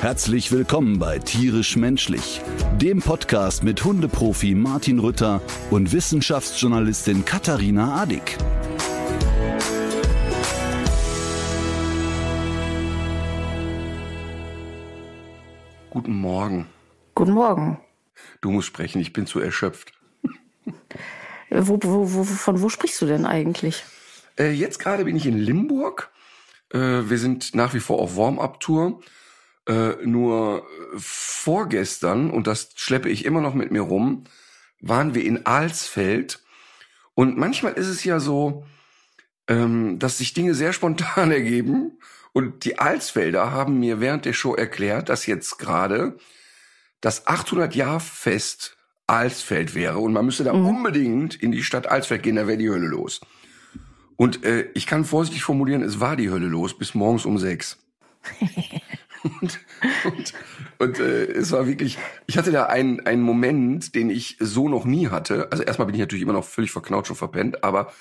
Herzlich willkommen bei Tierisch Menschlich, dem Podcast mit Hundeprofi Martin Rütter und Wissenschaftsjournalistin Katharina Adick. Guten Morgen. Guten Morgen. Du musst sprechen, ich bin zu erschöpft. Wo, wo, wo, von wo sprichst du denn eigentlich? Äh, jetzt gerade bin ich in Limburg. Äh, wir sind nach wie vor auf Warm-up-Tour. Äh, nur vorgestern, und das schleppe ich immer noch mit mir rum, waren wir in Alsfeld. Und manchmal ist es ja so, ähm, dass sich Dinge sehr spontan ergeben. Und die Alsfelder haben mir während der Show erklärt, dass jetzt gerade das 800-Jahr-Fest Alsfeld wäre und man müsste da unbedingt in die Stadt Alsfeld gehen, da wäre die Hölle los. Und äh, ich kann vorsichtig formulieren, es war die Hölle los bis morgens um sechs. und und, und äh, es war wirklich, ich hatte da einen, einen Moment, den ich so noch nie hatte. Also erstmal bin ich natürlich immer noch völlig verknautscht und verpennt, aber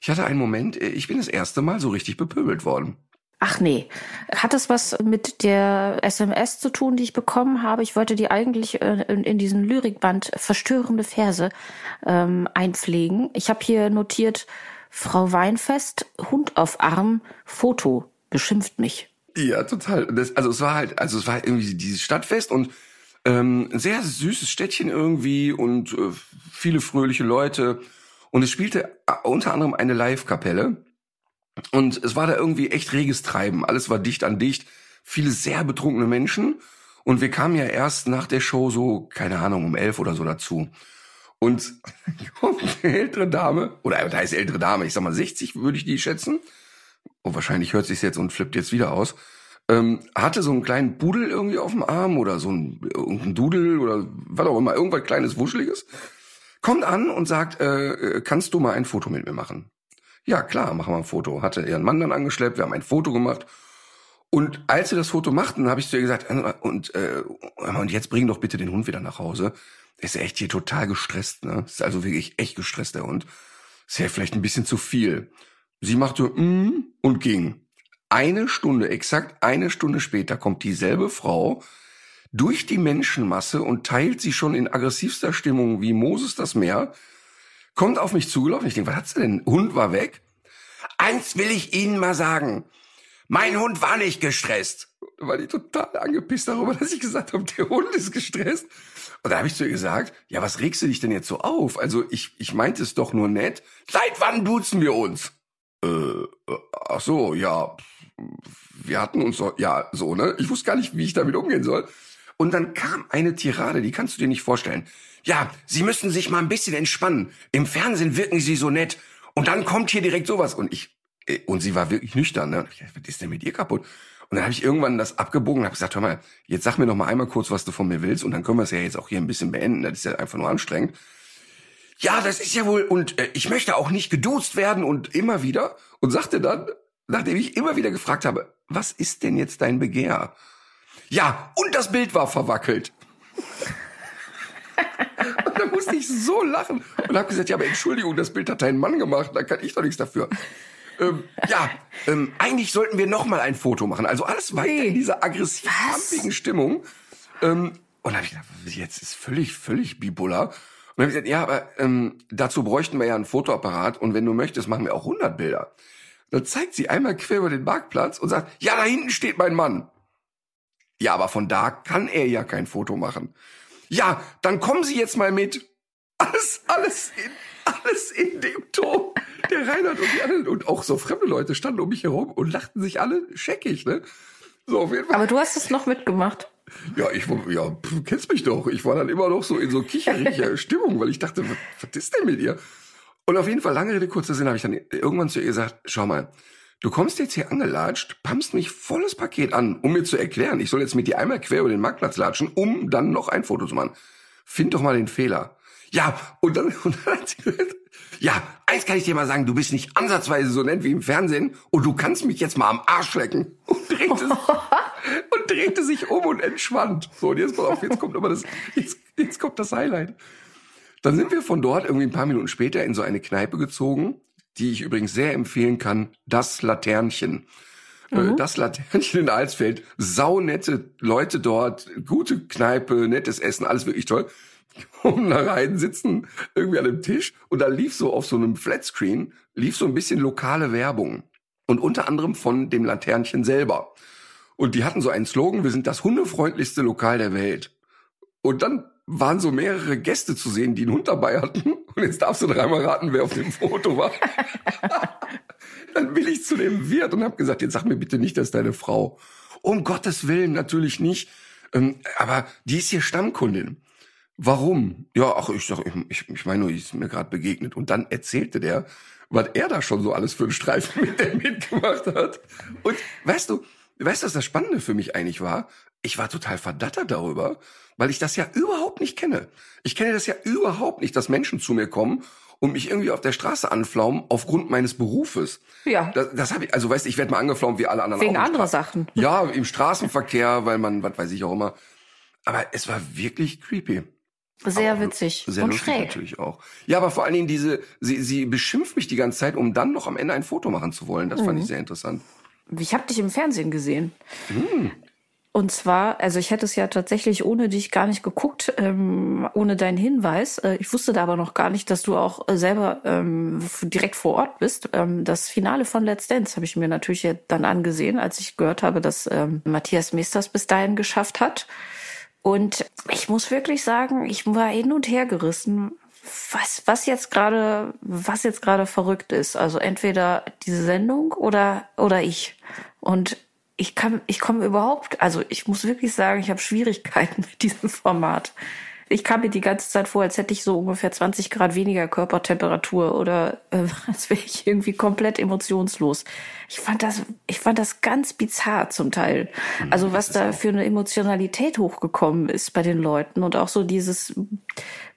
ich hatte einen Moment, äh, ich bin das erste Mal so richtig bepöbelt worden. Ach nee. Hat es was mit der SMS zu tun, die ich bekommen habe? Ich wollte die eigentlich äh, in, in diesen Lyrikband verstörende Verse ähm, einpflegen. Ich habe hier notiert, Frau Weinfest, Hund auf Arm, Foto, beschimpft mich. Ja, total. Das, also es war halt, also es war halt irgendwie dieses Stadtfest und ähm, ein sehr süßes Städtchen irgendwie und äh, viele fröhliche Leute. Und es spielte äh, unter anderem eine Live-Kapelle. Und es war da irgendwie echt reges Treiben. Alles war dicht an dicht. Viele sehr betrunkene Menschen. Und wir kamen ja erst nach der Show so, keine Ahnung, um elf oder so dazu. Und eine ältere Dame, oder da ist ältere Dame, ich sag mal 60 würde ich die schätzen. Und wahrscheinlich hört sich's jetzt und flippt jetzt wieder aus. Ähm, hatte so einen kleinen Pudel irgendwie auf dem Arm oder so ein, irgendein Dudel oder was auch immer, irgendwas kleines, wuscheliges. Kommt an und sagt, äh, äh, kannst du mal ein Foto mit mir machen? Ja, klar, machen wir ein Foto. Hatte ihren Mann dann angeschleppt, wir haben ein Foto gemacht. Und als wir das Foto machten, habe ich zu ihr gesagt, und, äh, und jetzt bring doch bitte den Hund wieder nach Hause. Der ist echt hier total gestresst, ne? Ist also wirklich echt gestresst, der Hund. Ist ja vielleicht ein bisschen zu viel. Sie machte mm und ging. Eine Stunde, exakt eine Stunde später, kommt dieselbe Frau durch die Menschenmasse und teilt sie schon in aggressivster Stimmung wie Moses das Meer, kommt auf mich zugelaufen. Ich denke, was hat sie denn? Hund war weg. Eins will ich Ihnen mal sagen. Mein Hund war nicht gestresst. Da war die total angepisst darüber, dass ich gesagt habe, der Hund ist gestresst. Und da habe ich zu ihr gesagt, ja, was regst du dich denn jetzt so auf? Also ich, ich meinte es doch nur nett. Seit wann duzen wir uns? Äh, ach so, ja, wir hatten uns doch, ja, so, ne? Ich wusste gar nicht, wie ich damit umgehen soll. Und dann kam eine Tirade, die kannst du dir nicht vorstellen. Ja, Sie müssen sich mal ein bisschen entspannen. Im Fernsehen wirken Sie so nett. Und dann kommt hier direkt sowas. Und ich, äh, und sie war wirklich nüchtern, ne? Was ist denn mit ihr kaputt? Und dann habe ich irgendwann das abgebogen und habe gesagt, hör mal, jetzt sag mir noch mal einmal kurz, was du von mir willst. Und dann können wir es ja jetzt auch hier ein bisschen beenden. Das ist ja einfach nur anstrengend. Ja, das ist ja wohl, und äh, ich möchte auch nicht geduzt werden und immer wieder. Und sagte dann, nachdem ich immer wieder gefragt habe, was ist denn jetzt dein Begehr? Ja, und das Bild war verwackelt. und da musste ich so lachen und habe gesagt, ja, aber Entschuldigung, das Bild hat dein Mann gemacht, da kann ich doch nichts dafür. ähm, ja, ähm, eigentlich sollten wir noch mal ein Foto machen. Also alles weiter in dieser aggressiv pumpigen Stimmung. Ähm, und dann habe ich gedacht, jetzt ist völlig, völlig bipolar. Dann habe ich gesagt, ja, aber ähm, dazu bräuchten wir ja einen Fotoapparat und wenn du möchtest, machen wir auch 100 Bilder. Dann zeigt sie einmal quer über den Marktplatz und sagt, ja, da hinten steht mein Mann. Ja, aber von da kann er ja kein Foto machen. Ja, dann kommen Sie jetzt mal mit. Alles, alles in, alles in dem Ton. Der Reinhard und die anderen und auch so fremde Leute standen um mich herum und lachten sich alle scheckig, ne? So, auf jeden Fall. Aber du hast es noch mitgemacht. Ja, ich ja, pf, kennst mich doch. Ich war dann immer noch so in so kicheriger Stimmung, weil ich dachte, was, was ist denn mit ihr? Und auf jeden Fall, lange Rede, kurzer Sinn, habe ich dann irgendwann zu ihr gesagt, schau mal, du kommst jetzt hier angelatscht, pumpst mich volles Paket an, um mir zu erklären, ich soll jetzt mit dir einmal quer über den Marktplatz latschen, um dann noch ein Foto zu machen. Find doch mal den Fehler. Ja, und dann, und dann hat sie gesagt, ja, eins kann ich dir mal sagen, du bist nicht ansatzweise so nett wie im Fernsehen und du kannst mich jetzt mal am Arsch lecken. Und drehte, und drehte sich um und entschwand. So, und jetzt pass auf, jetzt kommt aber das, jetzt, jetzt kommt das Highlight. Dann sind wir von dort irgendwie ein paar Minuten später in so eine Kneipe gezogen, die ich übrigens sehr empfehlen kann, das Laternchen. Mhm. Das Laternchen in Alsfeld, saunette Leute dort, gute Kneipe, nettes Essen, alles wirklich toll. Kommen da rein, sitzen irgendwie an einem Tisch und da lief so auf so einem Flatscreen, lief so ein bisschen lokale Werbung. Und unter anderem von dem Laternchen selber. Und die hatten so einen Slogan, wir sind das hundefreundlichste Lokal der Welt. Und dann waren so mehrere Gäste zu sehen, die einen Hund dabei hatten. Und jetzt darfst du dreimal raten, wer auf dem Foto war. Dann bin ich zu dem Wirt und habe gesagt, jetzt sag mir bitte nicht, dass deine Frau. Um Gottes Willen, natürlich nicht. Ähm, aber die ist hier Stammkundin. Warum? Ja, ach, ich sag, ich, ich meine, die ist mir gerade begegnet. Und dann erzählte der, was er da schon so alles für einen Streifen mit der mitgemacht hat. Und weißt du, weißt du, was das Spannende für mich eigentlich war? Ich war total verdattert darüber, weil ich das ja überhaupt nicht kenne. Ich kenne das ja überhaupt nicht, dass Menschen zu mir kommen und mich irgendwie auf der Straße anflaumen aufgrund meines Berufes. Ja. Das, das habe ich, also weißt du, ich werde mal angeflaumt wie alle anderen. Wegen anderer Sachen. Ja, im Straßenverkehr, weil man, was weiß ich auch immer. Aber es war wirklich creepy. Sehr aber witzig sehr und schräg. natürlich auch. Ja, aber vor allen Dingen diese, sie, sie beschimpft mich die ganze Zeit, um dann noch am Ende ein Foto machen zu wollen. Das Mhm. fand ich sehr interessant. Ich habe dich im Fernsehen gesehen. Hm. Und zwar, also ich hätte es ja tatsächlich ohne dich gar nicht geguckt, ähm, ohne deinen Hinweis. Äh, ich wusste da aber noch gar nicht, dass du auch äh, selber ähm, direkt vor Ort bist. Ähm, das Finale von Let's Dance habe ich mir natürlich dann angesehen, als ich gehört habe, dass ähm, Matthias Meesters bis dahin geschafft hat. Und ich muss wirklich sagen, ich war hin und her gerissen, was, was jetzt gerade, was jetzt gerade verrückt ist. Also entweder diese Sendung oder, oder ich. Und ich kann, ich komme überhaupt, also ich muss wirklich sagen, ich habe Schwierigkeiten mit diesem Format. Ich kam mir die ganze Zeit vor, als hätte ich so ungefähr 20 Grad weniger Körpertemperatur oder äh, als wäre ich irgendwie komplett emotionslos. Ich fand das, ich fand das ganz bizarr zum Teil. Also was da für eine Emotionalität hochgekommen ist bei den Leuten und auch so dieses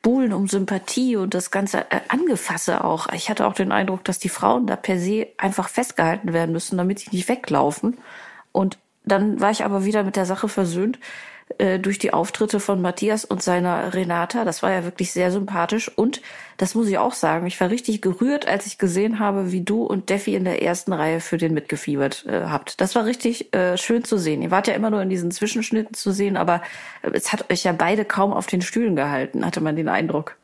Buhlen um Sympathie und das ganze äh, Angefasse auch. Ich hatte auch den Eindruck, dass die Frauen da per se einfach festgehalten werden müssen, damit sie nicht weglaufen. Und dann war ich aber wieder mit der Sache versöhnt äh, durch die Auftritte von Matthias und seiner Renata. Das war ja wirklich sehr sympathisch. Und das muss ich auch sagen, ich war richtig gerührt, als ich gesehen habe, wie du und Steffi in der ersten Reihe für den mitgefiebert äh, habt. Das war richtig äh, schön zu sehen. Ihr wart ja immer nur in diesen Zwischenschnitten zu sehen, aber äh, es hat euch ja beide kaum auf den Stühlen gehalten, hatte man den Eindruck.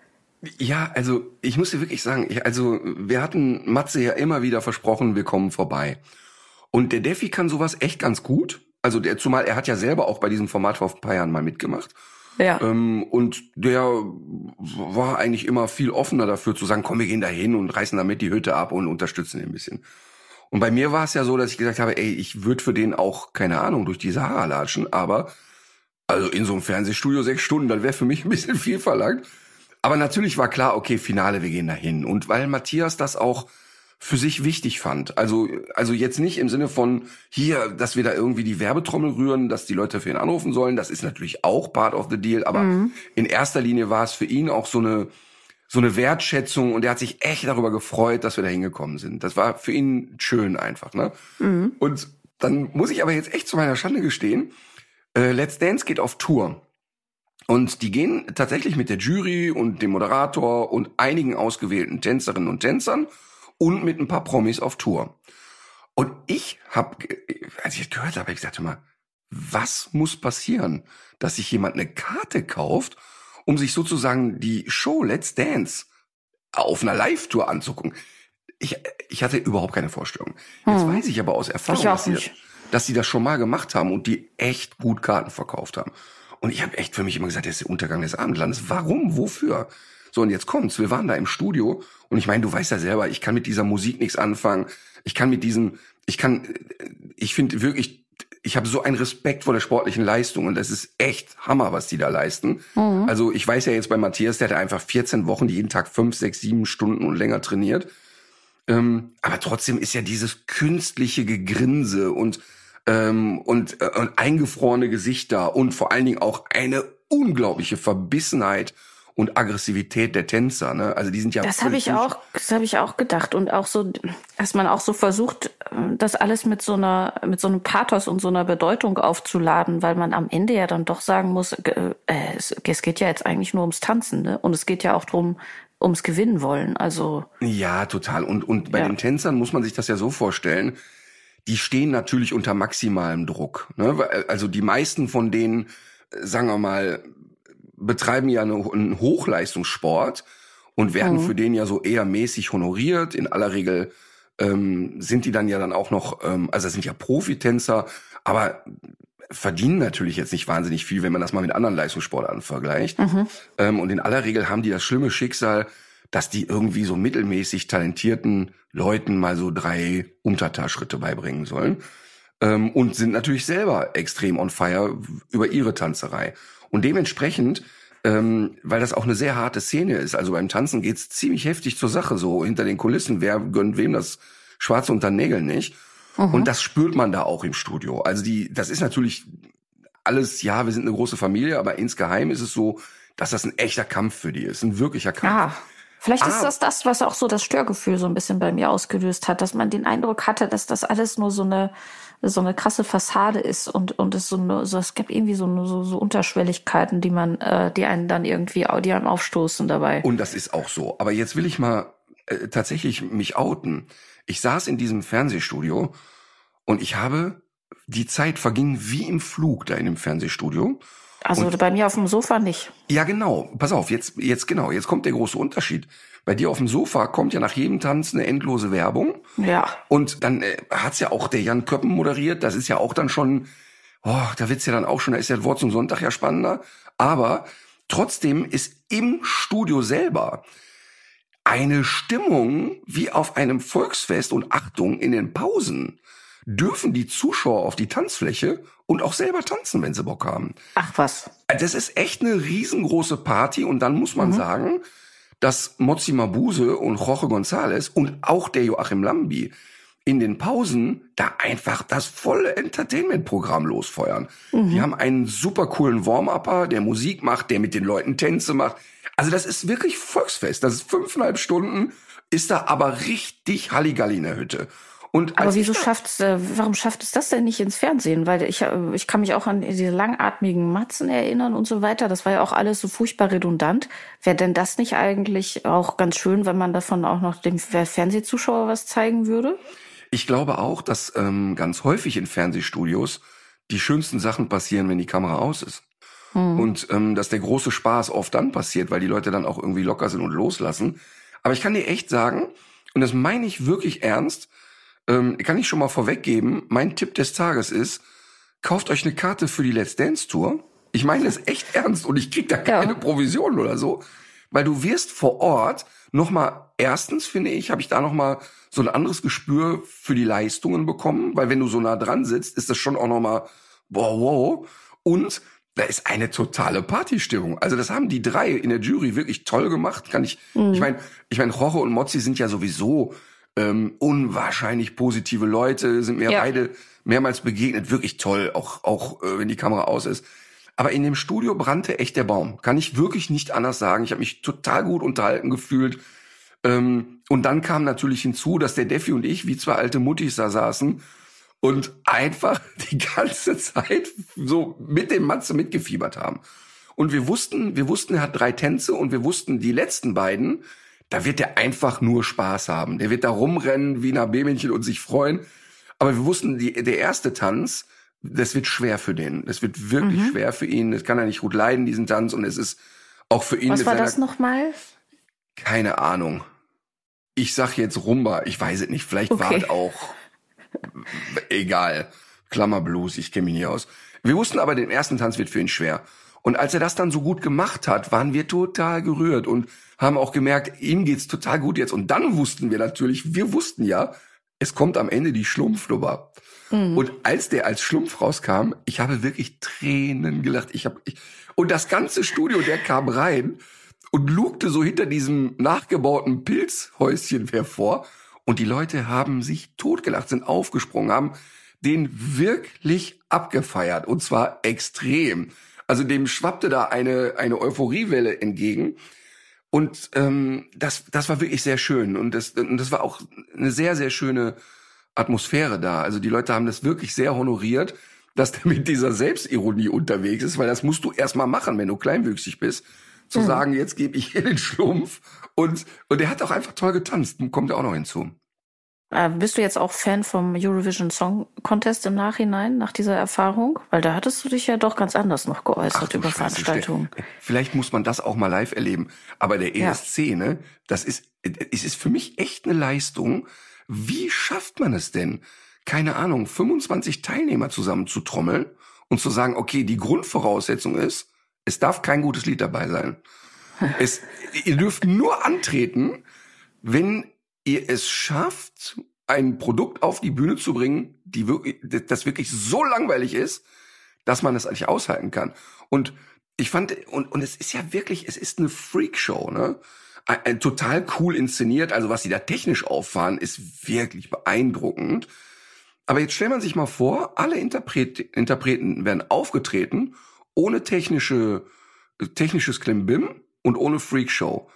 Ja, also ich muss dir wirklich sagen, ich, also wir hatten Matze ja immer wieder versprochen, wir kommen vorbei. Und der Defi kann sowas echt ganz gut. Also der, zumal er hat ja selber auch bei diesem Format vor ein paar Jahren mal mitgemacht. Ja. Ähm, und der war eigentlich immer viel offener dafür zu sagen, komm, wir gehen da hin und reißen damit die Hütte ab und unterstützen ihn ein bisschen. Und bei mir war es ja so, dass ich gesagt habe, ey, ich würde für den auch, keine Ahnung, durch die Sahara latschen, aber also in so einem Fernsehstudio sechs Stunden, das wäre für mich ein bisschen viel verlangt. Aber natürlich war klar, okay, Finale, wir gehen da hin. Und weil Matthias das auch für sich wichtig fand. Also, also jetzt nicht im Sinne von hier, dass wir da irgendwie die Werbetrommel rühren, dass die Leute für ihn anrufen sollen. Das ist natürlich auch part of the deal. Aber in erster Linie war es für ihn auch so eine, so eine Wertschätzung und er hat sich echt darüber gefreut, dass wir da hingekommen sind. Das war für ihn schön einfach, ne? Und dann muss ich aber jetzt echt zu meiner Schande gestehen, äh, Let's Dance geht auf Tour. Und die gehen tatsächlich mit der Jury und dem Moderator und einigen ausgewählten Tänzerinnen und Tänzern und mit ein paar Promis auf Tour. Und ich habe, als ich das gehört habe, hab ich gesagt, mal, was muss passieren, dass sich jemand eine Karte kauft, um sich sozusagen die Show Let's Dance auf einer Live-Tour anzugucken? Ich, ich hatte überhaupt keine Vorstellung. Jetzt weiß ich aber aus Erfahrung, dass sie, dass sie das schon mal gemacht haben und die echt gut Karten verkauft haben. Und ich habe echt für mich immer gesagt, das ist der Untergang des Abendlandes. Warum? Wofür? So, und jetzt kommt's. Wir waren da im Studio und ich meine, du weißt ja selber, ich kann mit dieser Musik nichts anfangen. Ich kann mit diesen, ich kann, ich finde wirklich, ich habe so einen Respekt vor der sportlichen Leistung und das ist echt Hammer, was die da leisten. Also ich weiß ja jetzt bei Matthias, der hat einfach 14 Wochen, die jeden Tag fünf, sechs, sieben Stunden und länger trainiert. Ähm, aber trotzdem ist ja dieses künstliche Gegrinse und ähm, und, äh, und eingefrorene Gesichter und vor allen Dingen auch eine unglaubliche Verbissenheit und Aggressivität der Tänzer. Ne? Also die sind ja. Das habe ich auch, das habe ich auch gedacht und auch so, dass man auch so versucht, das alles mit so einer, mit so einem Pathos und so einer Bedeutung aufzuladen, weil man am Ende ja dann doch sagen muss, äh, es, es geht ja jetzt eigentlich nur ums Tanzen, ne? Und es geht ja auch drum, ums Gewinnen wollen. Also ja, total. Und und bei ja. den Tänzern muss man sich das ja so vorstellen. Die stehen natürlich unter maximalem Druck. Ne? Also die meisten von denen, sagen wir mal, betreiben ja einen Hochleistungssport und werden mhm. für den ja so eher mäßig honoriert. In aller Regel ähm, sind die dann ja dann auch noch, ähm, also das sind ja Profitänzer, aber verdienen natürlich jetzt nicht wahnsinnig viel, wenn man das mal mit anderen Leistungssportarten vergleicht. Mhm. Ähm, und in aller Regel haben die das schlimme Schicksal, dass die irgendwie so mittelmäßig talentierten Leuten mal so drei Umtata-Schritte beibringen sollen. Ähm, und sind natürlich selber extrem on fire über ihre Tanzerei. Und dementsprechend, ähm, weil das auch eine sehr harte Szene ist, also beim Tanzen geht's ziemlich heftig zur Sache, so hinter den Kulissen, wer gönnt wem das Schwarze unter Nägeln nicht. Mhm. Und das spürt man da auch im Studio. Also die, das ist natürlich alles, ja, wir sind eine große Familie, aber insgeheim ist es so, dass das ein echter Kampf für die ist, ein wirklicher Kampf. Ah. Vielleicht ist ah. das das, was auch so das Störgefühl so ein bisschen bei mir ausgelöst hat, dass man den Eindruck hatte, dass das alles nur so eine so eine krasse Fassade ist und und es so, eine, so es gibt irgendwie so, so so Unterschwelligkeiten, die man äh, die einen dann irgendwie die einem aufstoßen dabei. Und das ist auch so. Aber jetzt will ich mal äh, tatsächlich mich outen. Ich saß in diesem Fernsehstudio und ich habe die Zeit verging wie im Flug da in dem Fernsehstudio. Also und, bei mir auf dem Sofa nicht. Ja, genau. Pass auf, jetzt, jetzt genau, jetzt kommt der große Unterschied. Bei dir auf dem Sofa kommt ja nach jedem Tanz eine endlose Werbung. Ja. Und dann äh, hat's ja auch der Jan Köppen moderiert. Das ist ja auch dann schon, oh, da wird's ja dann auch schon, da ist ja das Wort zum Sonntag ja spannender. Aber trotzdem ist im Studio selber eine Stimmung wie auf einem Volksfest und Achtung in den Pausen dürfen die Zuschauer auf die Tanzfläche und auch selber tanzen, wenn sie Bock haben. Ach was. Das ist echt eine riesengroße Party und dann muss man mhm. sagen, dass Mozi Mabuse und Jorge González und auch der Joachim Lambi in den Pausen da einfach das volle Entertainment-Programm losfeuern. Mhm. Die haben einen super coolen Warm-Upper, der Musik macht, der mit den Leuten Tänze macht. Also das ist wirklich Volksfest. Das ist fünfeinhalb Stunden, ist da aber richtig Halligalli in der Hütte. Und Aber wieso schafft äh, warum schafft es das denn nicht ins Fernsehen? Weil ich, äh, ich kann mich auch an diese langatmigen Matzen erinnern und so weiter. Das war ja auch alles so furchtbar redundant. Wäre denn das nicht eigentlich auch ganz schön, wenn man davon auch noch dem Fernsehzuschauer was zeigen würde? Ich glaube auch, dass ähm, ganz häufig in Fernsehstudios die schönsten Sachen passieren, wenn die Kamera aus ist. Hm. Und ähm, dass der große Spaß oft dann passiert, weil die Leute dann auch irgendwie locker sind und loslassen. Aber ich kann dir echt sagen, und das meine ich wirklich ernst, ähm, kann ich schon mal vorweggeben, mein Tipp des Tages ist, kauft euch eine Karte für die Let's Dance Tour. Ich meine es echt ernst und ich krieg da keine ja. Provision oder so, weil du wirst vor Ort noch mal erstens finde ich, habe ich da noch mal so ein anderes Gespür für die Leistungen bekommen, weil wenn du so nah dran sitzt, ist das schon auch noch mal wow, wow und da ist eine totale Partystimmung. Also das haben die drei in der Jury wirklich toll gemacht. Kann ich, mhm. ich meine, ich meine, Jorge und Mozzi sind ja sowieso ähm, unwahrscheinlich positive Leute, sind mir ja. beide mehrmals begegnet, wirklich toll, auch, auch äh, wenn die Kamera aus ist. Aber in dem Studio brannte echt der Baum. Kann ich wirklich nicht anders sagen. Ich habe mich total gut unterhalten gefühlt. Ähm, und dann kam natürlich hinzu, dass der Defi und ich wie zwei alte Muttis da saßen und einfach die ganze Zeit so mit dem Matze mitgefiebert haben. Und wir wussten, wir wussten, er hat drei Tänze und wir wussten, die letzten beiden, da wird er einfach nur Spaß haben. Der wird da rumrennen wie ein B-Männchen und sich freuen. Aber wir wussten, die, der erste Tanz, das wird schwer für den. Das wird wirklich mhm. schwer für ihn. Das kann er nicht gut leiden, diesen Tanz. Und es ist auch für ihn. Was war das nochmal? Keine Ahnung. Ich sag jetzt Rumba. Ich weiß es nicht. Vielleicht okay. war es auch egal. Klammerblues. Ich kenne mich nie aus. Wir wussten aber, den ersten Tanz wird für ihn schwer. Und als er das dann so gut gemacht hat, waren wir total gerührt und haben auch gemerkt, ihm geht's total gut jetzt. Und dann wussten wir natürlich, wir wussten ja, es kommt am Ende die Schlumpfnummer. Mhm. Und als der als Schlumpf rauskam, ich habe wirklich Tränen gelacht. Ich habe ich, und das ganze Studio, der kam rein und lugte so hinter diesem nachgebauten Pilzhäuschen hervor. Und die Leute haben sich totgelacht, sind aufgesprungen, haben den wirklich abgefeiert. Und zwar extrem. Also dem schwappte da eine, eine Euphoriewelle entgegen. Und ähm, das, das war wirklich sehr schön. Und das, und das war auch eine sehr, sehr schöne Atmosphäre da. Also die Leute haben das wirklich sehr honoriert, dass der mit dieser Selbstironie unterwegs ist, weil das musst du erstmal machen, wenn du kleinwüchsig bist. Zu mhm. sagen, jetzt gebe ich hier den Schlumpf. Und, und er hat auch einfach toll getanzt. Kommt ja auch noch hinzu. Äh, bist du jetzt auch Fan vom Eurovision Song Contest im Nachhinein, nach dieser Erfahrung? Weil da hattest du dich ja doch ganz anders noch geäußert Ach, über Veranstaltungen. Vielleicht muss man das auch mal live erleben. Aber der ESC, ja. ne, das ist, es ist für mich echt eine Leistung. Wie schafft man es denn, keine Ahnung, 25 Teilnehmer zusammenzutrommeln und zu sagen, okay, die Grundvoraussetzung ist, es darf kein gutes Lied dabei sein. es, ihr dürft nur antreten, wenn ihr es schafft, ein Produkt auf die Bühne zu bringen, die wirklich, das wirklich so langweilig ist, dass man es eigentlich aushalten kann. Und ich fand, und, und es ist ja wirklich, es ist eine Freakshow, ne? Ein, ein, total cool inszeniert. Also was sie da technisch auffahren, ist wirklich beeindruckend. Aber jetzt stellt man sich mal vor, alle Interpret Interpreten werden aufgetreten ohne technische, technisches Klimbim und ohne Freakshow.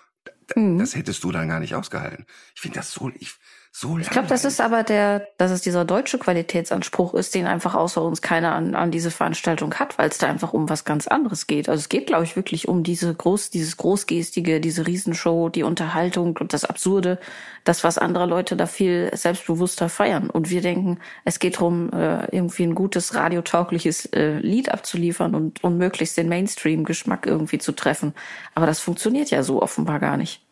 Mhm. Das hättest du dann gar nicht ausgehalten. Ich finde das so, ich, so Ich glaube, das ist aber der, dass es dieser deutsche Qualitätsanspruch ist, den einfach außer uns keiner an, an diese Veranstaltung hat, weil es da einfach um was ganz anderes geht. Also es geht, glaube ich, wirklich um diese groß, dieses großgestige, diese Riesenshow, die Unterhaltung und das Absurde, das, was andere Leute da viel selbstbewusster feiern. Und wir denken, es geht darum, äh, irgendwie ein gutes, radiotaugliches äh, Lied abzuliefern und, und möglichst den Mainstream-Geschmack irgendwie zu treffen. Aber das funktioniert ja so offenbar gar nicht.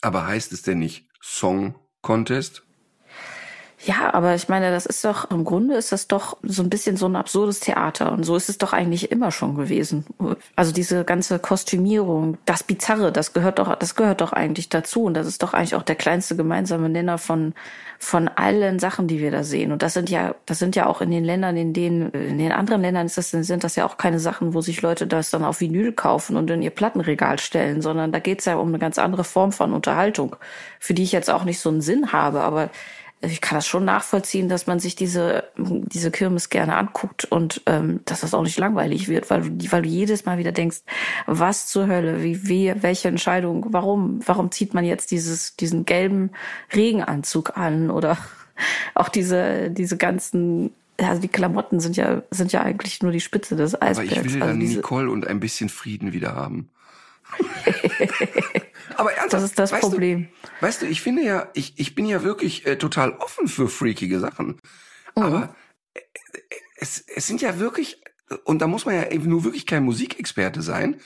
Aber heißt es denn nicht Song Contest? Ja, aber ich meine, das ist doch, im Grunde ist das doch so ein bisschen so ein absurdes Theater. Und so ist es doch eigentlich immer schon gewesen. Also diese ganze Kostümierung, das Bizarre, das gehört doch, das gehört doch eigentlich dazu. Und das ist doch eigentlich auch der kleinste gemeinsame Nenner von, von allen Sachen, die wir da sehen. Und das sind ja, das sind ja auch in den Ländern, in denen, in den anderen Ländern ist das, sind das ja auch keine Sachen, wo sich Leute das dann auf Vinyl kaufen und in ihr Plattenregal stellen, sondern da geht's ja um eine ganz andere Form von Unterhaltung, für die ich jetzt auch nicht so einen Sinn habe. Aber ich kann das schon nachvollziehen, dass man sich diese, diese Kirmes gerne anguckt und ähm, dass das auch nicht langweilig wird, weil du, weil du jedes Mal wieder denkst, was zur Hölle, wie, wie, welche Entscheidung, warum, warum zieht man jetzt dieses, diesen gelben Regenanzug an oder auch diese, diese ganzen also die Klamotten sind ja, sind ja eigentlich nur die Spitze des Eisbergs. Aber ich will also dann Nicole und ein bisschen Frieden wieder haben. Aber ernsthaft, das ist das weißt Problem. Du, weißt du, ich finde ja, ich, ich bin ja wirklich äh, total offen für freakige Sachen. Mhm. Aber äh, es, es sind ja wirklich, und da muss man ja eben nur wirklich kein Musikexperte sein,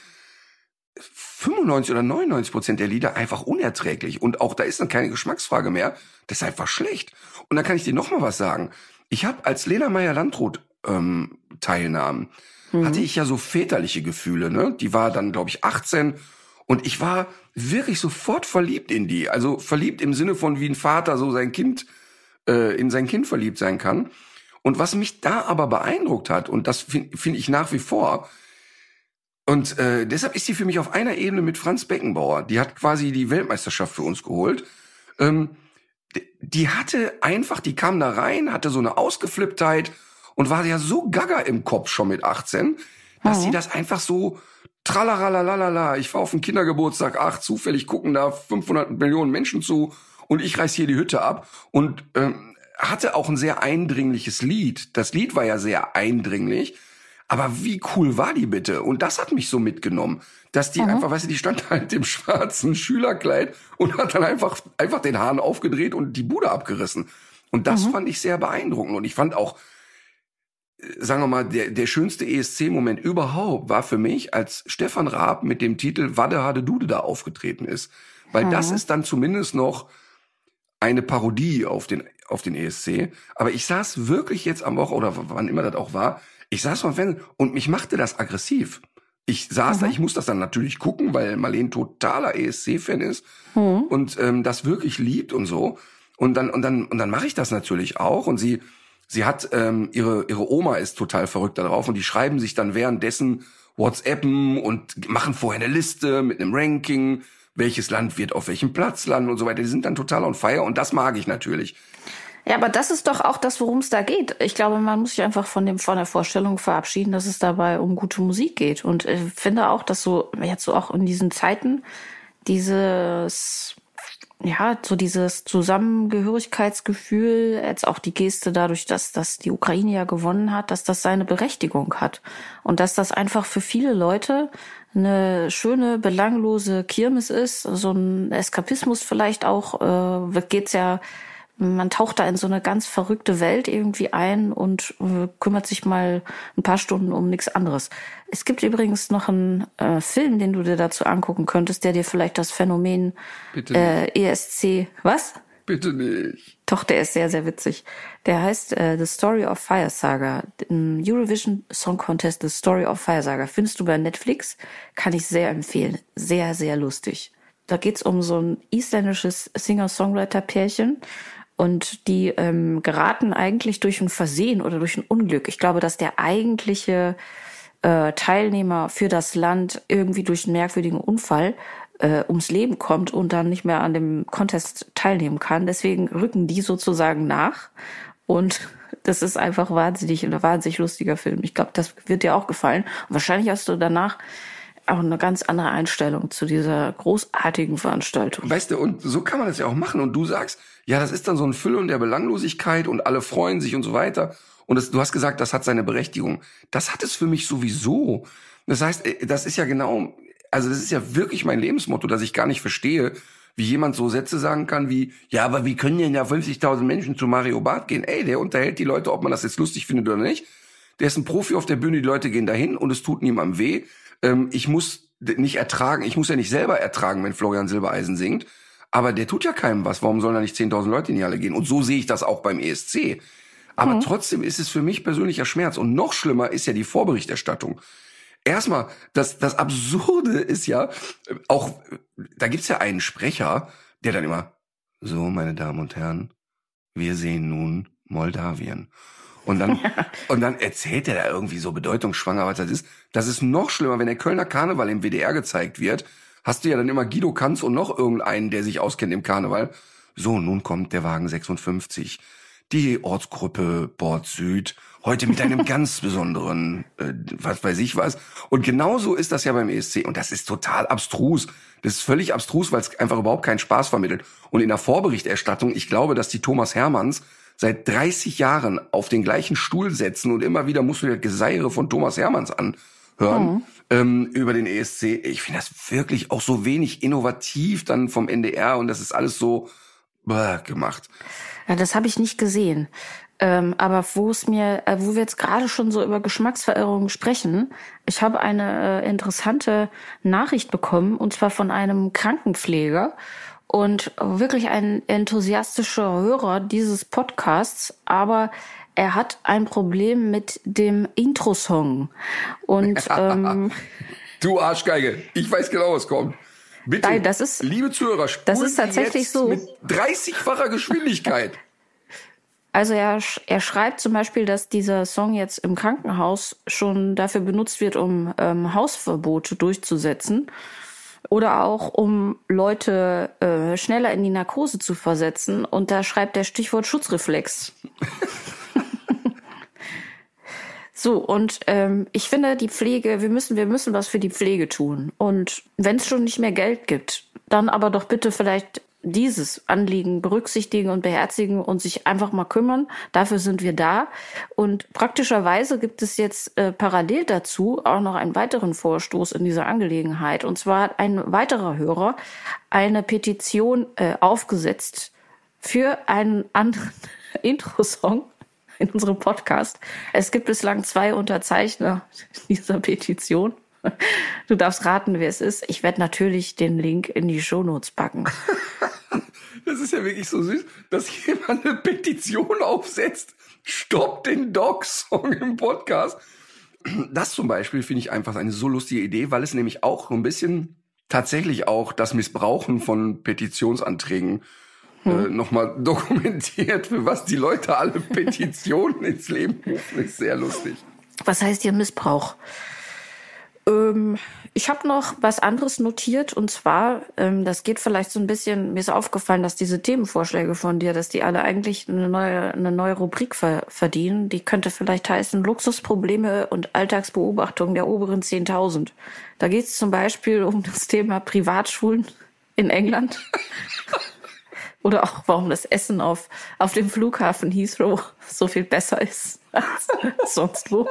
95 oder 99 Prozent der Lieder einfach unerträglich. Und auch da ist dann keine Geschmacksfrage mehr. Das ist einfach schlecht. Und da kann ich dir noch mal was sagen. Ich habe, als Lena Meyer-Landrut ähm, teilnahm, mhm. hatte ich ja so väterliche Gefühle. Ne? Die war dann, glaube ich, 18 und ich war wirklich sofort verliebt in die. Also verliebt im Sinne von, wie ein Vater so sein Kind, äh, in sein Kind verliebt sein kann. Und was mich da aber beeindruckt hat, und das finde find ich nach wie vor, und äh, deshalb ist sie für mich auf einer Ebene mit Franz Beckenbauer. Die hat quasi die Weltmeisterschaft für uns geholt. Ähm, die hatte einfach, die kam da rein, hatte so eine Ausgeflipptheit und war ja so gaga im Kopf schon mit 18, dass mhm. sie das einfach so tralalalalala, ich war auf den Kindergeburtstag, ach, zufällig gucken da 500 Millionen Menschen zu und ich reiß hier die Hütte ab und ähm, hatte auch ein sehr eindringliches Lied. Das Lied war ja sehr eindringlich, aber wie cool war die bitte? Und das hat mich so mitgenommen, dass die mhm. einfach, weißt du, die stand halt im schwarzen Schülerkleid und hat dann einfach, einfach den Hahn aufgedreht und die Bude abgerissen. Und das mhm. fand ich sehr beeindruckend. Und ich fand auch, sagen wir mal, der, der schönste ESC-Moment überhaupt war für mich, als Stefan Raab mit dem Titel Wadde Hade Dude da aufgetreten ist. Weil mhm. das ist dann zumindest noch eine Parodie auf den, auf den ESC. Aber ich saß wirklich jetzt am Woche, oder wann immer das auch war, ich saß vom Fernsehen und mich machte das aggressiv. Ich saß mhm. da, ich muss das dann natürlich gucken, weil Marlene totaler ESC-Fan ist mhm. und ähm, das wirklich liebt und so. Und dann, und dann, und dann mache ich das natürlich auch. Und sie, Sie hat ähm, ihre ihre Oma ist total verrückt darauf und die schreiben sich dann währenddessen WhatsAppen und machen vorher eine Liste mit einem Ranking, welches Land wird auf welchem Platz landen und so weiter. Die sind dann total on fire und das mag ich natürlich. Ja, aber das ist doch auch das, worum es da geht. Ich glaube, man muss sich einfach von dem von der Vorstellung verabschieden, dass es dabei um gute Musik geht. Und ich finde auch, dass so jetzt so auch in diesen Zeiten dieses ja, so dieses Zusammengehörigkeitsgefühl, jetzt auch die Geste dadurch, dass, dass die Ukraine ja gewonnen hat, dass das seine Berechtigung hat. Und dass das einfach für viele Leute eine schöne, belanglose Kirmes ist, so ein Eskapismus vielleicht auch, äh, geht's ja man taucht da in so eine ganz verrückte Welt irgendwie ein und äh, kümmert sich mal ein paar Stunden um nichts anderes. Es gibt übrigens noch einen äh, Film, den du dir dazu angucken könntest, der dir vielleicht das Phänomen äh, ESC, was? Bitte nicht. Doch, der ist sehr, sehr witzig. Der heißt äh, The Story of Fire Saga. Eurovision Song Contest The Story of Fire Saga. Findest du bei Netflix? Kann ich sehr empfehlen. Sehr, sehr lustig. Da geht's um so ein isländisches Singer-Songwriter-Pärchen und die ähm, geraten eigentlich durch ein Versehen oder durch ein Unglück. Ich glaube, dass der eigentliche äh, Teilnehmer für das Land irgendwie durch einen merkwürdigen Unfall äh, ums Leben kommt und dann nicht mehr an dem Contest teilnehmen kann. Deswegen rücken die sozusagen nach. Und das ist einfach wahnsinnig, ein wahnsinnig lustiger Film. Ich glaube, das wird dir auch gefallen. Und wahrscheinlich hast du danach auch eine ganz andere Einstellung zu dieser großartigen Veranstaltung. Weißt du, und so kann man das ja auch machen. Und du sagst, ja, das ist dann so ein Füllen der Belanglosigkeit und alle freuen sich und so weiter. Und das, du hast gesagt, das hat seine Berechtigung. Das hat es für mich sowieso. Das heißt, äh, das ist ja genau, also das ist ja wirklich mein Lebensmotto, dass ich gar nicht verstehe, wie jemand so Sätze sagen kann wie, ja, aber wie können denn ja 50.000 Menschen zu Mario Barth gehen? Ey, der unterhält die Leute, ob man das jetzt lustig findet oder nicht. Der ist ein Profi auf der Bühne, die Leute gehen dahin und es tut niemandem weh ähm, ich muss nicht ertragen, ich muss ja nicht selber ertragen, wenn Florian Silbereisen singt, aber der tut ja keinem was. Warum sollen da nicht 10.000 Leute in die Halle gehen? Und so sehe ich das auch beim ESC. Aber mhm. trotzdem ist es für mich persönlicher Schmerz. Und noch schlimmer ist ja die Vorberichterstattung. Erstmal, das, das Absurde ist ja, auch, da gibt's ja einen Sprecher, der dann immer, so, meine Damen und Herren, wir sehen nun Moldawien. Und dann, und dann erzählt er da irgendwie so bedeutungsschwanger, was das ist. Das ist noch schlimmer, wenn der Kölner Karneval im WDR gezeigt wird. Hast du ja dann immer Guido Kanz und noch irgendeinen, der sich auskennt im Karneval. So, nun kommt der Wagen 56. Die Ortsgruppe Bord Süd. Heute mit einem ganz besonderen, äh, was weiß ich was. Und genauso ist das ja beim ESC. Und das ist total abstrus. Das ist völlig abstrus, weil es einfach überhaupt keinen Spaß vermittelt. Und in der Vorberichterstattung, ich glaube, dass die Thomas Hermanns seit 30 Jahren auf den gleichen Stuhl setzen und immer wieder musst du dir Geseire von Thomas Hermanns anhören mhm. ähm, über den ESC. Ich finde das wirklich auch so wenig innovativ dann vom NDR und das ist alles so bäh, gemacht. Ja, das habe ich nicht gesehen. Ähm, aber wo es mir, äh, wo wir jetzt gerade schon so über Geschmacksverirrungen sprechen, ich habe eine äh, interessante Nachricht bekommen und zwar von einem Krankenpfleger und wirklich ein enthusiastischer Hörer dieses Podcasts, aber er hat ein Problem mit dem Intro-Song. Und ähm, du Arschgeige, ich weiß genau, was kommt. Bitte, Nein, das ist, liebe Zuhörer, das ist tatsächlich so mit 30-facher Geschwindigkeit. Also er, er schreibt zum Beispiel, dass dieser Song jetzt im Krankenhaus schon dafür benutzt wird, um ähm, Hausverbote durchzusetzen oder auch um Leute äh, schneller in die Narkose zu versetzen. Und da schreibt der Stichwort Schutzreflex. so, und ähm, ich finde, die Pflege, wir müssen, wir müssen was für die Pflege tun. Und wenn es schon nicht mehr Geld gibt, dann aber doch bitte vielleicht dieses Anliegen berücksichtigen und beherzigen und sich einfach mal kümmern. Dafür sind wir da. Und praktischerweise gibt es jetzt äh, parallel dazu auch noch einen weiteren Vorstoß in dieser Angelegenheit. Und zwar hat ein weiterer Hörer eine Petition äh, aufgesetzt für einen anderen Intro-Song in unserem Podcast. Es gibt bislang zwei Unterzeichner dieser Petition. Du darfst raten, wer es ist. Ich werde natürlich den Link in die Shownotes packen. Das ist ja wirklich so süß, dass jemand eine Petition aufsetzt. Stopp den Dog-Song im Podcast. Das zum Beispiel finde ich einfach eine so lustige Idee, weil es nämlich auch so ein bisschen tatsächlich auch das Missbrauchen von Petitionsanträgen hm. äh, nochmal dokumentiert, für was die Leute alle Petitionen ins Leben rufen, ist sehr lustig. Was heißt hier Missbrauch? Ähm, ich habe noch was anderes notiert und zwar, ähm, das geht vielleicht so ein bisschen, mir ist aufgefallen, dass diese Themenvorschläge von dir, dass die alle eigentlich eine neue, eine neue Rubrik ver verdienen. Die könnte vielleicht heißen Luxusprobleme und Alltagsbeobachtung der oberen 10.000. Da geht es zum Beispiel um das Thema Privatschulen in England. Oder auch, warum das Essen auf, auf dem Flughafen Heathrow so viel besser ist als sonst wo.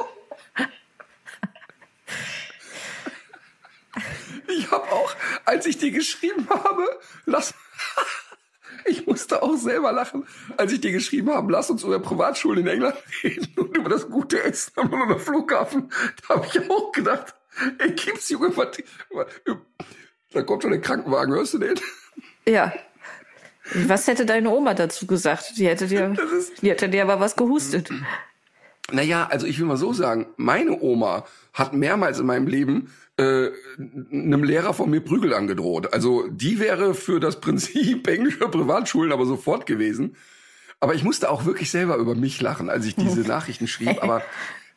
Ich habe auch, als ich dir geschrieben habe, lass. Ich musste auch selber lachen, als ich dir geschrieben habe, lass uns über Privatschulen in England reden und über das gute Essen am Flughafen. Da habe ich auch gedacht, ey, gibt's Junge, da kommt schon der Krankenwagen, hörst du den? Ja. Was hätte deine Oma dazu gesagt? Die hätte dir, die hätte dir aber was gehustet. Naja, also ich will mal so sagen, meine Oma hat mehrmals in meinem Leben äh, einem Lehrer von mir Prügel angedroht. Also die wäre für das Prinzip englischer Privatschulen aber sofort gewesen. Aber ich musste auch wirklich selber über mich lachen, als ich diese Nachrichten schrieb. Aber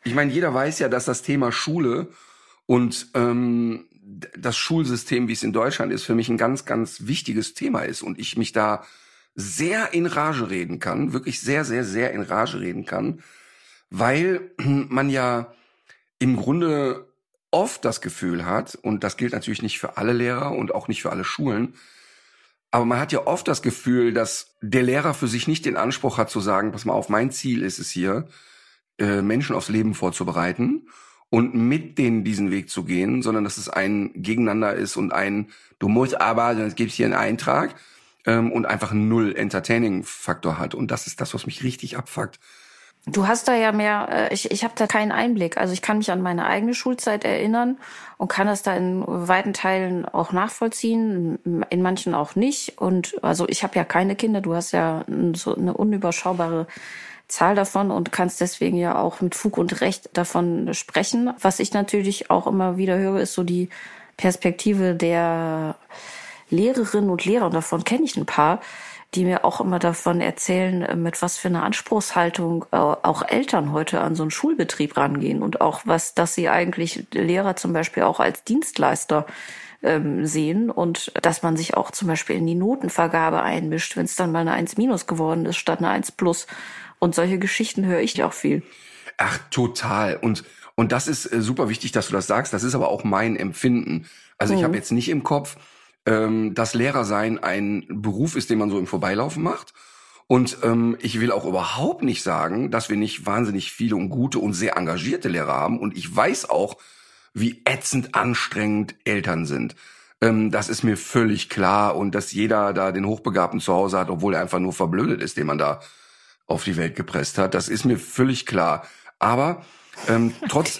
ich meine, jeder weiß ja, dass das Thema Schule und ähm, das Schulsystem, wie es in Deutschland ist, für mich ein ganz, ganz wichtiges Thema ist und ich mich da sehr in Rage reden kann, wirklich sehr, sehr, sehr in Rage reden kann, weil man ja im Grunde oft das Gefühl hat, und das gilt natürlich nicht für alle Lehrer und auch nicht für alle Schulen, aber man hat ja oft das Gefühl, dass der Lehrer für sich nicht den Anspruch hat zu sagen, pass mal auf, mein Ziel ist es hier, äh, Menschen aufs Leben vorzubereiten und mit denen diesen Weg zu gehen, sondern dass es ein Gegeneinander ist und ein, du musst aber, sonst gibt es hier einen Eintrag ähm, und einfach Null Entertaining-Faktor hat. Und das ist das, was mich richtig abfuckt. Du hast da ja mehr, äh, ich, ich habe da keinen Einblick. Also ich kann mich an meine eigene Schulzeit erinnern und kann das da in weiten Teilen auch nachvollziehen, in manchen auch nicht. Und also ich habe ja keine Kinder, du hast ja so eine unüberschaubare Zahl davon und kannst deswegen ja auch mit Fug und Recht davon sprechen. Was ich natürlich auch immer wieder höre, ist so die Perspektive der Lehrerinnen und Lehrer, und davon kenne ich ein paar, die mir auch immer davon erzählen, äh, mit was für einer Anspruchshaltung äh, auch Eltern heute an so einen Schulbetrieb rangehen und auch was, dass sie eigentlich Lehrer zum Beispiel auch als Dienstleister ähm, sehen und dass man sich auch zum Beispiel in die Notenvergabe einmischt, wenn es dann mal eine 1 minus geworden ist statt eine 1 plus. Und solche Geschichten höre ich auch viel. Ach, total. Und, und das ist äh, super wichtig, dass du das sagst. Das ist aber auch mein Empfinden. Also mhm. ich habe jetzt nicht im Kopf, ähm, dass Lehrersein ein Beruf ist, den man so im Vorbeilaufen macht. Und ähm, ich will auch überhaupt nicht sagen, dass wir nicht wahnsinnig viele und gute und sehr engagierte Lehrer haben. Und ich weiß auch, wie ätzend anstrengend Eltern sind. Ähm, das ist mir völlig klar. Und dass jeder da den Hochbegabten zu Hause hat, obwohl er einfach nur verblödet ist, den man da auf die Welt gepresst hat. Das ist mir völlig klar. Aber ähm, trotz,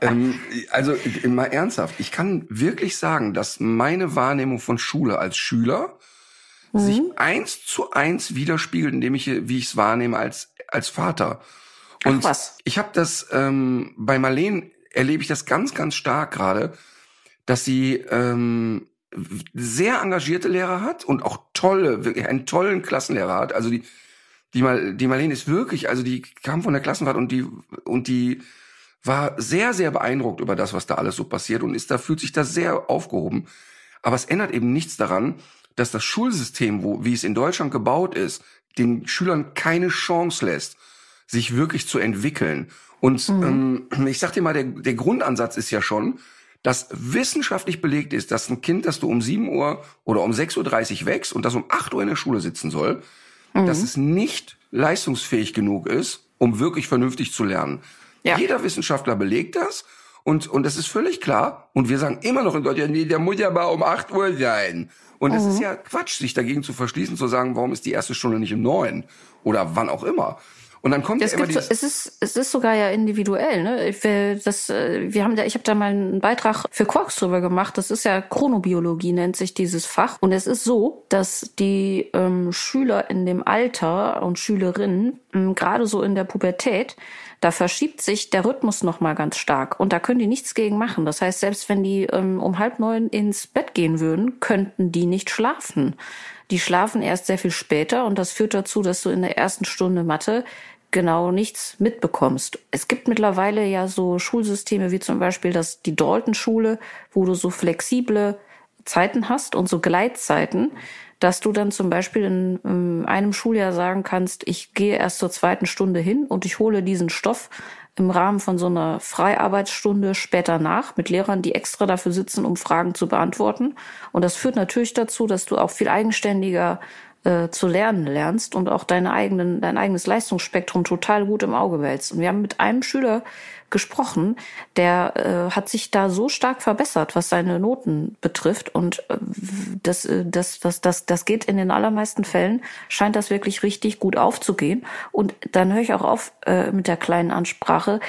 ähm, also mal ernsthaft, ich kann wirklich sagen, dass meine Wahrnehmung von Schule als Schüler mhm. sich eins zu eins widerspiegelt, indem ich, wie ich es wahrnehme als als Vater. Und Ach was. ich habe das ähm, bei Marleen erlebe ich das ganz ganz stark gerade, dass sie ähm, sehr engagierte Lehrer hat und auch tolle, wirklich einen tollen Klassenlehrer hat. Also die die, Mal, die Marlene ist wirklich, also die kam von der Klassenfahrt und die, und die war sehr, sehr beeindruckt über das, was da alles so passiert und ist da, fühlt sich da sehr aufgehoben. Aber es ändert eben nichts daran, dass das Schulsystem, wo, wie es in Deutschland gebaut ist, den Schülern keine Chance lässt, sich wirklich zu entwickeln. Und mhm. ähm, ich sag dir mal, der, der Grundansatz ist ja schon, dass wissenschaftlich belegt ist, dass ein Kind, das du um 7 Uhr oder um 6.30 Uhr wächst und das um 8 Uhr in der Schule sitzen soll, mhm. dass es nicht leistungsfähig genug ist, um wirklich vernünftig zu lernen. Ja. Jeder Wissenschaftler belegt das und, und das ist völlig klar. Und wir sagen immer noch in Deutschland, nee, der muss ja mal um 8 Uhr sein. Und es mhm. ist ja Quatsch, sich dagegen zu verschließen, zu sagen, warum ist die erste Stunde nicht um neun oder wann auch immer. Und dann kommt es ja immer gibt, es ist es ist sogar ja individuell. Ne? Ich will, das, äh, wir haben da, ich habe da mal einen Beitrag für Quarks drüber gemacht. Das ist ja Chronobiologie nennt sich dieses Fach. Und es ist so, dass die ähm, Schüler in dem Alter und Schülerinnen ähm, gerade so in der Pubertät da verschiebt sich der Rhythmus noch mal ganz stark und da können die nichts gegen machen. Das heißt, selbst wenn die ähm, um halb neun ins Bett gehen würden, könnten die nicht schlafen. Die schlafen erst sehr viel später und das führt dazu, dass du in der ersten Stunde Mathe genau nichts mitbekommst. Es gibt mittlerweile ja so Schulsysteme wie zum Beispiel das, die Dalton-Schule, wo du so flexible Zeiten hast und so Gleitzeiten, dass du dann zum Beispiel in, in einem Schuljahr sagen kannst, ich gehe erst zur zweiten Stunde hin und ich hole diesen Stoff im Rahmen von so einer Freiarbeitsstunde später nach mit Lehrern, die extra dafür sitzen, um Fragen zu beantworten. Und das führt natürlich dazu, dass du auch viel eigenständiger äh, zu lernen lernst und auch deine eigenen, dein eigenes Leistungsspektrum total gut im Auge behältst. Und wir haben mit einem Schüler gesprochen, der äh, hat sich da so stark verbessert, was seine Noten betrifft. Und äh, das, äh, das, das, das, das geht in den allermeisten Fällen, scheint das wirklich richtig gut aufzugehen. Und dann höre ich auch auf äh, mit der kleinen Ansprache.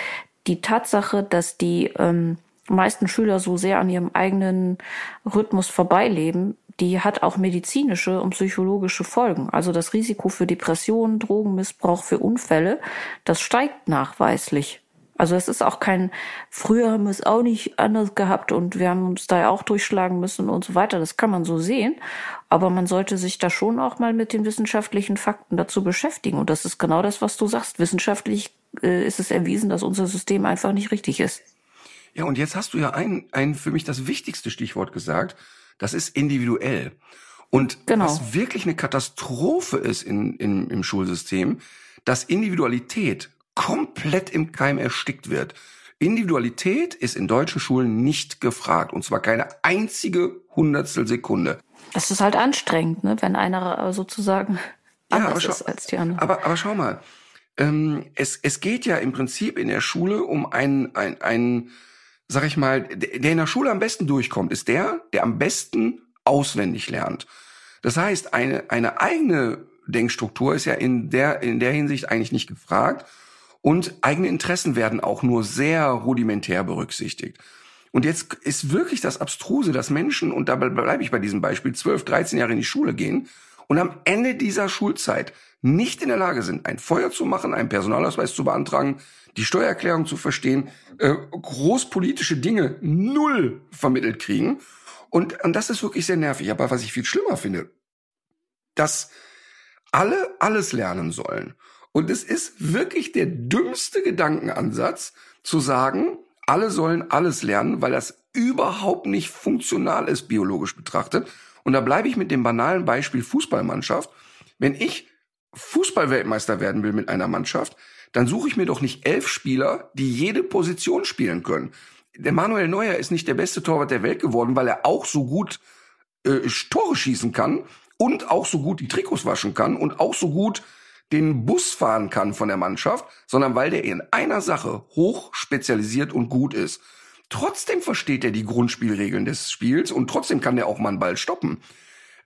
Die Tatsache, dass die ähm, meisten Schüler so sehr an ihrem eigenen Rhythmus vorbeileben, die hat auch medizinische und psychologische Folgen. Also das Risiko für Depressionen, Drogenmissbrauch, für Unfälle, das steigt nachweislich. Also es ist auch kein, früher haben wir es auch nicht anders gehabt und wir haben uns da ja auch durchschlagen müssen und so weiter. Das kann man so sehen. Aber man sollte sich da schon auch mal mit den wissenschaftlichen Fakten dazu beschäftigen. Und das ist genau das, was du sagst. Wissenschaftlich äh, ist es erwiesen, dass unser System einfach nicht richtig ist. Ja, und jetzt hast du ja ein, ein für mich das wichtigste Stichwort gesagt. Das ist individuell. Und genau. was wirklich eine Katastrophe ist in, in, im Schulsystem, dass Individualität komplett im Keim erstickt wird. Individualität ist in deutschen Schulen nicht gefragt. Und zwar keine einzige Hundertstel Sekunde. Es ist halt anstrengend, ne? wenn einer sozusagen ja, anders schau, ist als die anderen. Aber, aber schau mal, ähm, es, es geht ja im Prinzip in der Schule um einen, ein, ein sag ich mal, der in der Schule am besten durchkommt, ist der, der am besten auswendig lernt. Das heißt, eine, eine eigene Denkstruktur ist ja in der, in der Hinsicht eigentlich nicht gefragt. Und eigene Interessen werden auch nur sehr rudimentär berücksichtigt. Und jetzt ist wirklich das Abstruse, dass Menschen, und dabei bleibe ich bei diesem Beispiel, 12, 13 Jahre in die Schule gehen und am Ende dieser Schulzeit nicht in der Lage sind, ein Feuer zu machen, einen Personalausweis zu beantragen, die Steuererklärung zu verstehen, äh, großpolitische Dinge null vermittelt kriegen. Und, und das ist wirklich sehr nervig. Aber was ich viel schlimmer finde, dass alle alles lernen sollen. Und es ist wirklich der dümmste Gedankenansatz zu sagen, alle sollen alles lernen, weil das überhaupt nicht funktional ist, biologisch betrachtet. Und da bleibe ich mit dem banalen Beispiel Fußballmannschaft. Wenn ich Fußballweltmeister werden will mit einer Mannschaft, dann suche ich mir doch nicht elf Spieler, die jede Position spielen können. Der Manuel Neuer ist nicht der beste Torwart der Welt geworden, weil er auch so gut äh, Tore schießen kann und auch so gut die Trikots waschen kann und auch so gut den Bus fahren kann von der Mannschaft, sondern weil der in einer Sache hoch spezialisiert und gut ist. Trotzdem versteht er die Grundspielregeln des Spiels und trotzdem kann der auch mal einen Ball stoppen.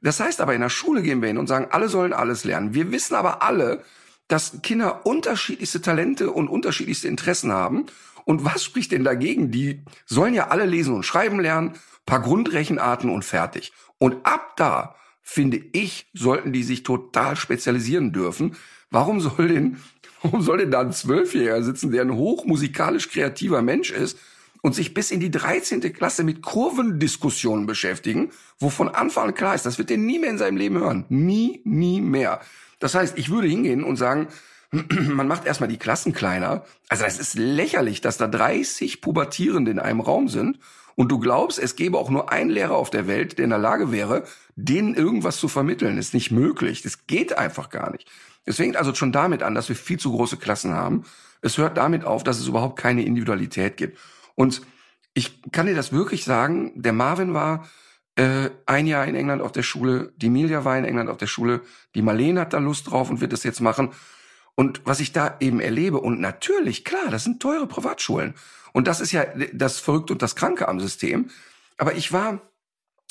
Das heißt aber, in der Schule gehen wir hin und sagen, alle sollen alles lernen. Wir wissen aber alle, dass Kinder unterschiedlichste Talente und unterschiedlichste Interessen haben. Und was spricht denn dagegen? Die sollen ja alle lesen und schreiben lernen, paar Grundrechenarten und fertig. Und ab da, finde ich, sollten die sich total spezialisieren dürfen. Warum soll denn, warum soll denn da ein Zwölfjähriger sitzen, der ein hochmusikalisch kreativer Mensch ist und sich bis in die 13. Klasse mit Kurvendiskussionen beschäftigen, wo von Anfang an klar ist, das wird er nie mehr in seinem Leben hören. Nie, nie mehr. Das heißt, ich würde hingehen und sagen, man macht erstmal die Klassen kleiner. Also es ist lächerlich, dass da 30 Pubertierende in einem Raum sind und du glaubst, es gäbe auch nur einen Lehrer auf der Welt, der in der Lage wäre, denen irgendwas zu vermitteln. Das ist nicht möglich. Das geht einfach gar nicht. Es fängt also schon damit an, dass wir viel zu große Klassen haben. Es hört damit auf, dass es überhaupt keine Individualität gibt. Und ich kann dir das wirklich sagen, der Marvin war äh, ein Jahr in England auf der Schule, die Emilia war in England auf der Schule, die Marlene hat da Lust drauf und wird das jetzt machen. Und was ich da eben erlebe, und natürlich, klar, das sind teure Privatschulen. Und das ist ja das Verrückte und das Kranke am System. Aber ich war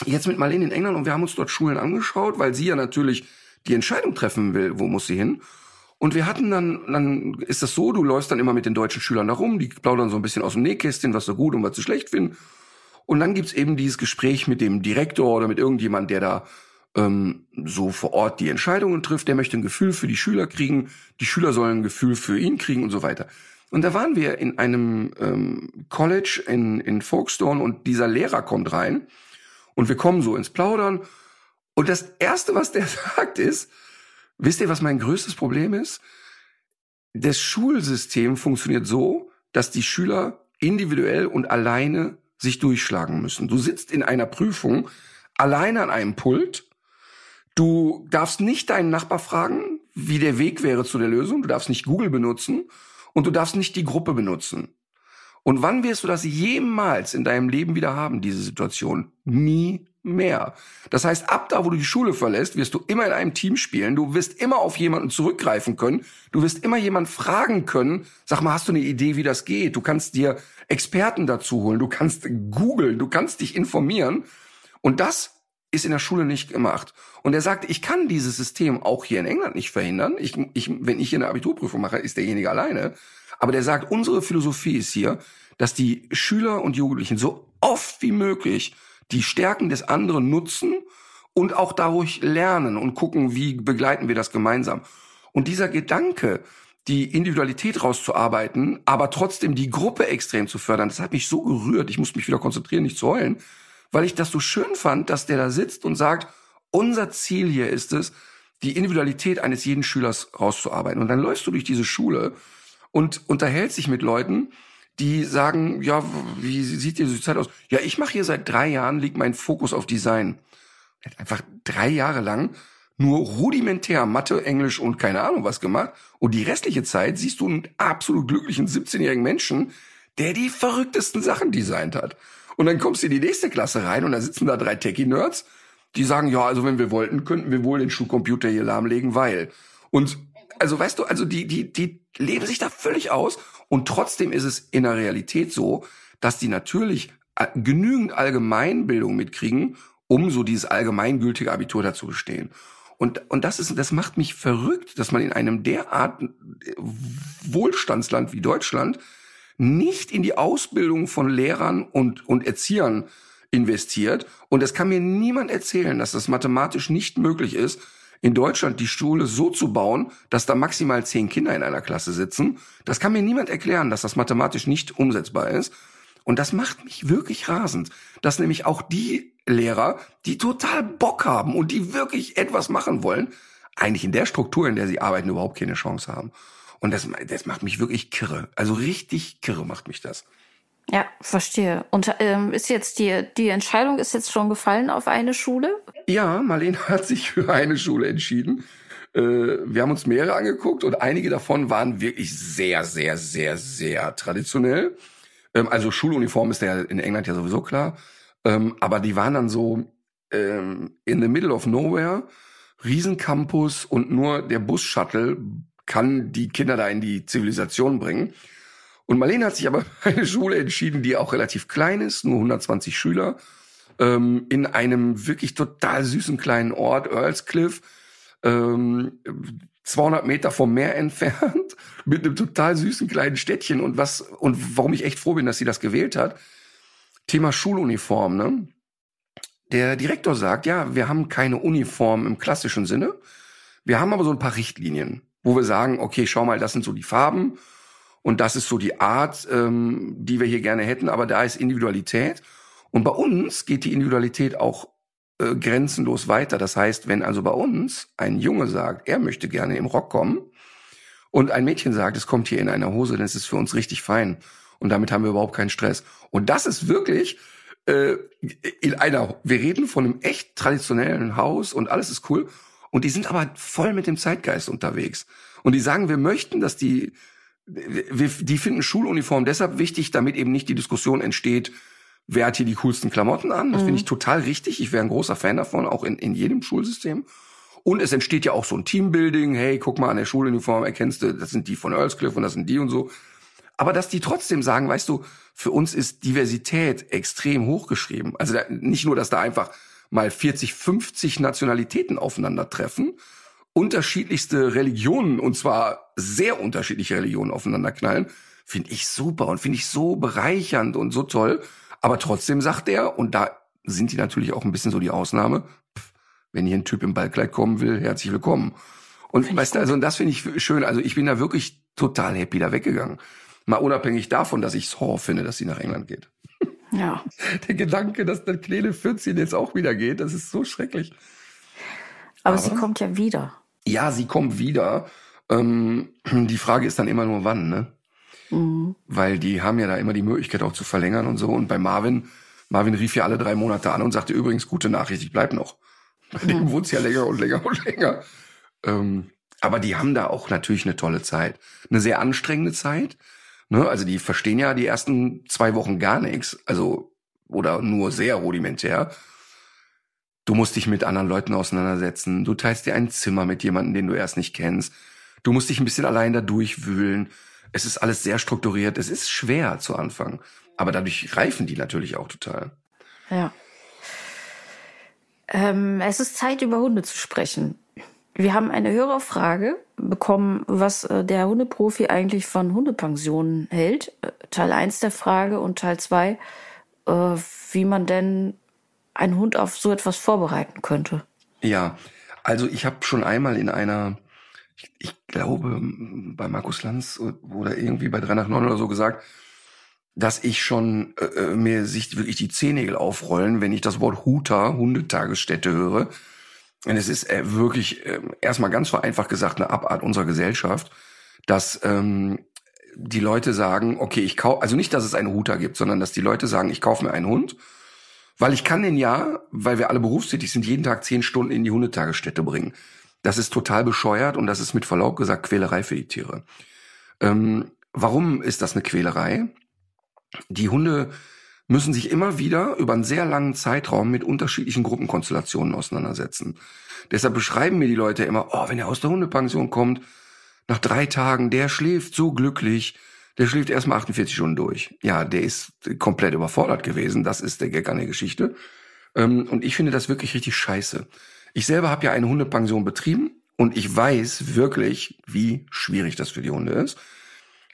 jetzt mit Marlene in England und wir haben uns dort Schulen angeschaut, weil sie ja natürlich die Entscheidung treffen will, wo muss sie hin. Und wir hatten dann, dann ist das so, du läufst dann immer mit den deutschen Schülern da rum, die plaudern so ein bisschen aus dem Nähkästchen, was sie gut und was sie schlecht finden. Und dann gibt's eben dieses Gespräch mit dem Direktor oder mit irgendjemand, der da ähm, so vor Ort die Entscheidungen trifft. Der möchte ein Gefühl für die Schüler kriegen, die Schüler sollen ein Gefühl für ihn kriegen und so weiter. Und da waren wir in einem ähm, College in, in Folkestone und dieser Lehrer kommt rein und wir kommen so ins Plaudern. Und das Erste, was der sagt, ist, wisst ihr, was mein größtes Problem ist? das Schulsystem funktioniert so, dass die Schüler individuell und alleine sich durchschlagen müssen. Du sitzt in einer Prüfung alleine an einem Pult. Du darfst nicht deinen Nachbar fragen, wie der Weg wäre zu der Lösung. Du darfst nicht Google benutzen und du darfst nicht die Gruppe benutzen. Und wann wirst du das jemals in deinem Leben wieder haben, diese Situation? Nie mehr. Das heißt, ab da, wo du die Schule verlässt, wirst du immer in einem Team spielen. Du wirst immer auf jemanden zurückgreifen können. Du wirst immer jemanden fragen können. Sag mal, hast du eine Idee, wie das geht? Du kannst dir Experten dazu holen. Du kannst googeln. Du kannst dich informieren. Und das ist in der Schule nicht gemacht. Und er sagt, ich kann dieses System auch hier in England nicht verhindern. Ich, ich, wenn ich hier eine Abiturprüfung mache, ist derjenige alleine. Aber der sagt, unsere Philosophie ist hier, dass die Schüler und Jugendlichen so oft wie möglich die Stärken des anderen nutzen und auch dadurch lernen und gucken, wie begleiten wir das gemeinsam. Und dieser Gedanke, die Individualität rauszuarbeiten, aber trotzdem die Gruppe extrem zu fördern, das hat mich so gerührt. Ich muss mich wieder konzentrieren, nicht zu heulen, weil ich das so schön fand, dass der da sitzt und sagt, unser Ziel hier ist es, die Individualität eines jeden Schülers rauszuarbeiten. Und dann läufst du durch diese Schule und unterhältst dich mit Leuten, die sagen, ja, wie sieht diese Zeit aus? Ja, ich mache hier seit drei Jahren, liegt mein Fokus auf Design. Er hat einfach drei Jahre lang nur rudimentär Mathe, Englisch und keine Ahnung was gemacht. Und die restliche Zeit siehst du einen absolut glücklichen 17-jährigen Menschen, der die verrücktesten Sachen designt hat. Und dann kommst du in die nächste Klasse rein und da sitzen da drei Techie-Nerds, die sagen, ja, also wenn wir wollten, könnten wir wohl den Schulcomputer hier lahmlegen, weil. Und also weißt du, also die, die, die leben sich da völlig aus und trotzdem ist es in der Realität so, dass die natürlich äh, genügend Allgemeinbildung mitkriegen, um so dieses allgemeingültige Abitur dazu bestehen. Und, und das ist, das macht mich verrückt, dass man in einem derart äh, Wohlstandsland wie Deutschland nicht in die Ausbildung von Lehrern und, und Erziehern investiert. Und es kann mir niemand erzählen, dass das mathematisch nicht möglich ist, in Deutschland die Schule so zu bauen, dass da maximal zehn Kinder in einer Klasse sitzen. Das kann mir niemand erklären, dass das mathematisch nicht umsetzbar ist. Und das macht mich wirklich rasend, dass nämlich auch die Lehrer, die total Bock haben und die wirklich etwas machen wollen, eigentlich in der Struktur, in der sie arbeiten, überhaupt keine Chance haben. Und das, das macht mich wirklich kirre. Also richtig kirre macht mich das. Ja, verstehe. Und ähm, ist jetzt die, die Entscheidung ist jetzt schon gefallen auf eine Schule? Ja, Marlene hat sich für eine Schule entschieden. Äh, wir haben uns mehrere angeguckt und einige davon waren wirklich sehr, sehr, sehr, sehr traditionell. Ähm, also Schuluniform ist ja in England ja sowieso klar. Ähm, aber die waren dann so ähm, in the middle of nowhere, Riesencampus und nur der Bus-Shuttle kann die Kinder da in die Zivilisation bringen. Und Marlene hat sich aber für eine Schule entschieden, die auch relativ klein ist, nur 120 Schüler, ähm, in einem wirklich total süßen kleinen Ort, Earlscliff, ähm, 200 Meter vom Meer entfernt, mit einem total süßen kleinen Städtchen. Und was und warum ich echt froh bin, dass sie das gewählt hat, Thema Schuluniform. Ne? Der Direktor sagt, ja, wir haben keine Uniform im klassischen Sinne, wir haben aber so ein paar Richtlinien, wo wir sagen, okay, schau mal, das sind so die Farben und das ist so die Art, ähm, die wir hier gerne hätten, aber da ist Individualität. Und bei uns geht die Individualität auch äh, grenzenlos weiter. Das heißt, wenn also bei uns ein Junge sagt, er möchte gerne im Rock kommen und ein Mädchen sagt, es kommt hier in einer Hose, dann ist es für uns richtig fein. Und damit haben wir überhaupt keinen Stress. Und das ist wirklich äh, in einer, wir reden von einem echt traditionellen Haus und alles ist cool. Und die sind aber voll mit dem Zeitgeist unterwegs. Und die sagen, wir möchten, dass die wir, die finden Schuluniform deshalb wichtig, damit eben nicht die Diskussion entsteht, wer hat hier die coolsten Klamotten an. Das mhm. finde ich total richtig. Ich wäre ein großer Fan davon, auch in, in jedem Schulsystem. Und es entsteht ja auch so ein Teambuilding. Hey, guck mal an der Schuluniform, erkennst du, das sind die von Earlscliff und das sind die und so. Aber dass die trotzdem sagen, weißt du, für uns ist Diversität extrem hochgeschrieben. Also da, nicht nur, dass da einfach mal 40, 50 Nationalitäten aufeinandertreffen, unterschiedlichste Religionen, und zwar sehr unterschiedliche Religionen aufeinanderknallen, finde ich super und finde ich so bereichernd und so toll. Aber trotzdem sagt er, und da sind die natürlich auch ein bisschen so die Ausnahme, pff, wenn hier ein Typ im Ballkleid kommen will, herzlich willkommen. Und find weißt du, also das finde ich schön. Also ich bin da wirklich total happy da weggegangen. Mal unabhängig davon, dass ich es Horror finde, dass sie nach England geht. Ja. Der Gedanke, dass der kleine 14 jetzt auch wieder geht, das ist so schrecklich. Aber, Aber sie kommt ja wieder. Ja, sie kommt wieder. Ähm, die Frage ist dann immer nur wann, ne? Mhm. Weil die haben ja da immer die Möglichkeit auch zu verlängern und so. Und bei Marvin, Marvin rief ja alle drei Monate an und sagte übrigens gute Nachricht, ich bleib noch. Bei dem mhm. wurde ja länger und länger und länger. Ähm, aber die haben da auch natürlich eine tolle Zeit. Eine sehr anstrengende Zeit. Ne? Also die verstehen ja die ersten zwei Wochen gar nichts. Also, oder nur sehr rudimentär. Du musst dich mit anderen Leuten auseinandersetzen. Du teilst dir ein Zimmer mit jemandem, den du erst nicht kennst. Du musst dich ein bisschen allein da durchwühlen. Es ist alles sehr strukturiert. Es ist schwer zu Anfang. Aber dadurch reifen die natürlich auch total. Ja. Ähm, es ist Zeit, über Hunde zu sprechen. Wir haben eine Hörerfrage bekommen, was äh, der Hundeprofi eigentlich von Hundepensionen hält. Äh, Teil 1 der Frage und Teil 2, äh, wie man denn einen Hund auf so etwas vorbereiten könnte. Ja, also ich habe schon einmal in einer, ich, ich, glaube bei Markus Lanz oder irgendwie bei 3 nach 9 oder so gesagt, dass ich schon äh, mir sich wirklich die Zehennägel aufrollen, wenn ich das Wort Huter, Hundetagesstätte höre und es ist äh, wirklich äh, erstmal ganz vereinfacht gesagt eine Abart unserer Gesellschaft, dass ähm, die Leute sagen, okay, ich kaufe, also nicht, dass es einen Huter gibt, sondern dass die Leute sagen, ich kaufe mir einen Hund, weil ich kann den ja, weil wir alle berufstätig sind, jeden Tag zehn Stunden in die Hundetagesstätte bringen. Das ist total bescheuert und das ist mit Verlaub gesagt Quälerei für die Tiere. Ähm, warum ist das eine Quälerei? Die Hunde müssen sich immer wieder über einen sehr langen Zeitraum mit unterschiedlichen Gruppenkonstellationen auseinandersetzen. Deshalb beschreiben mir die Leute immer, oh, wenn er aus der Hundepension kommt, nach drei Tagen, der schläft so glücklich, der schläft erstmal 48 Stunden durch. Ja, der ist komplett überfordert gewesen. Das ist der Gag an der Geschichte. Ähm, und ich finde das wirklich richtig scheiße. Ich selber habe ja eine Hundepension betrieben und ich weiß wirklich, wie schwierig das für die Hunde ist.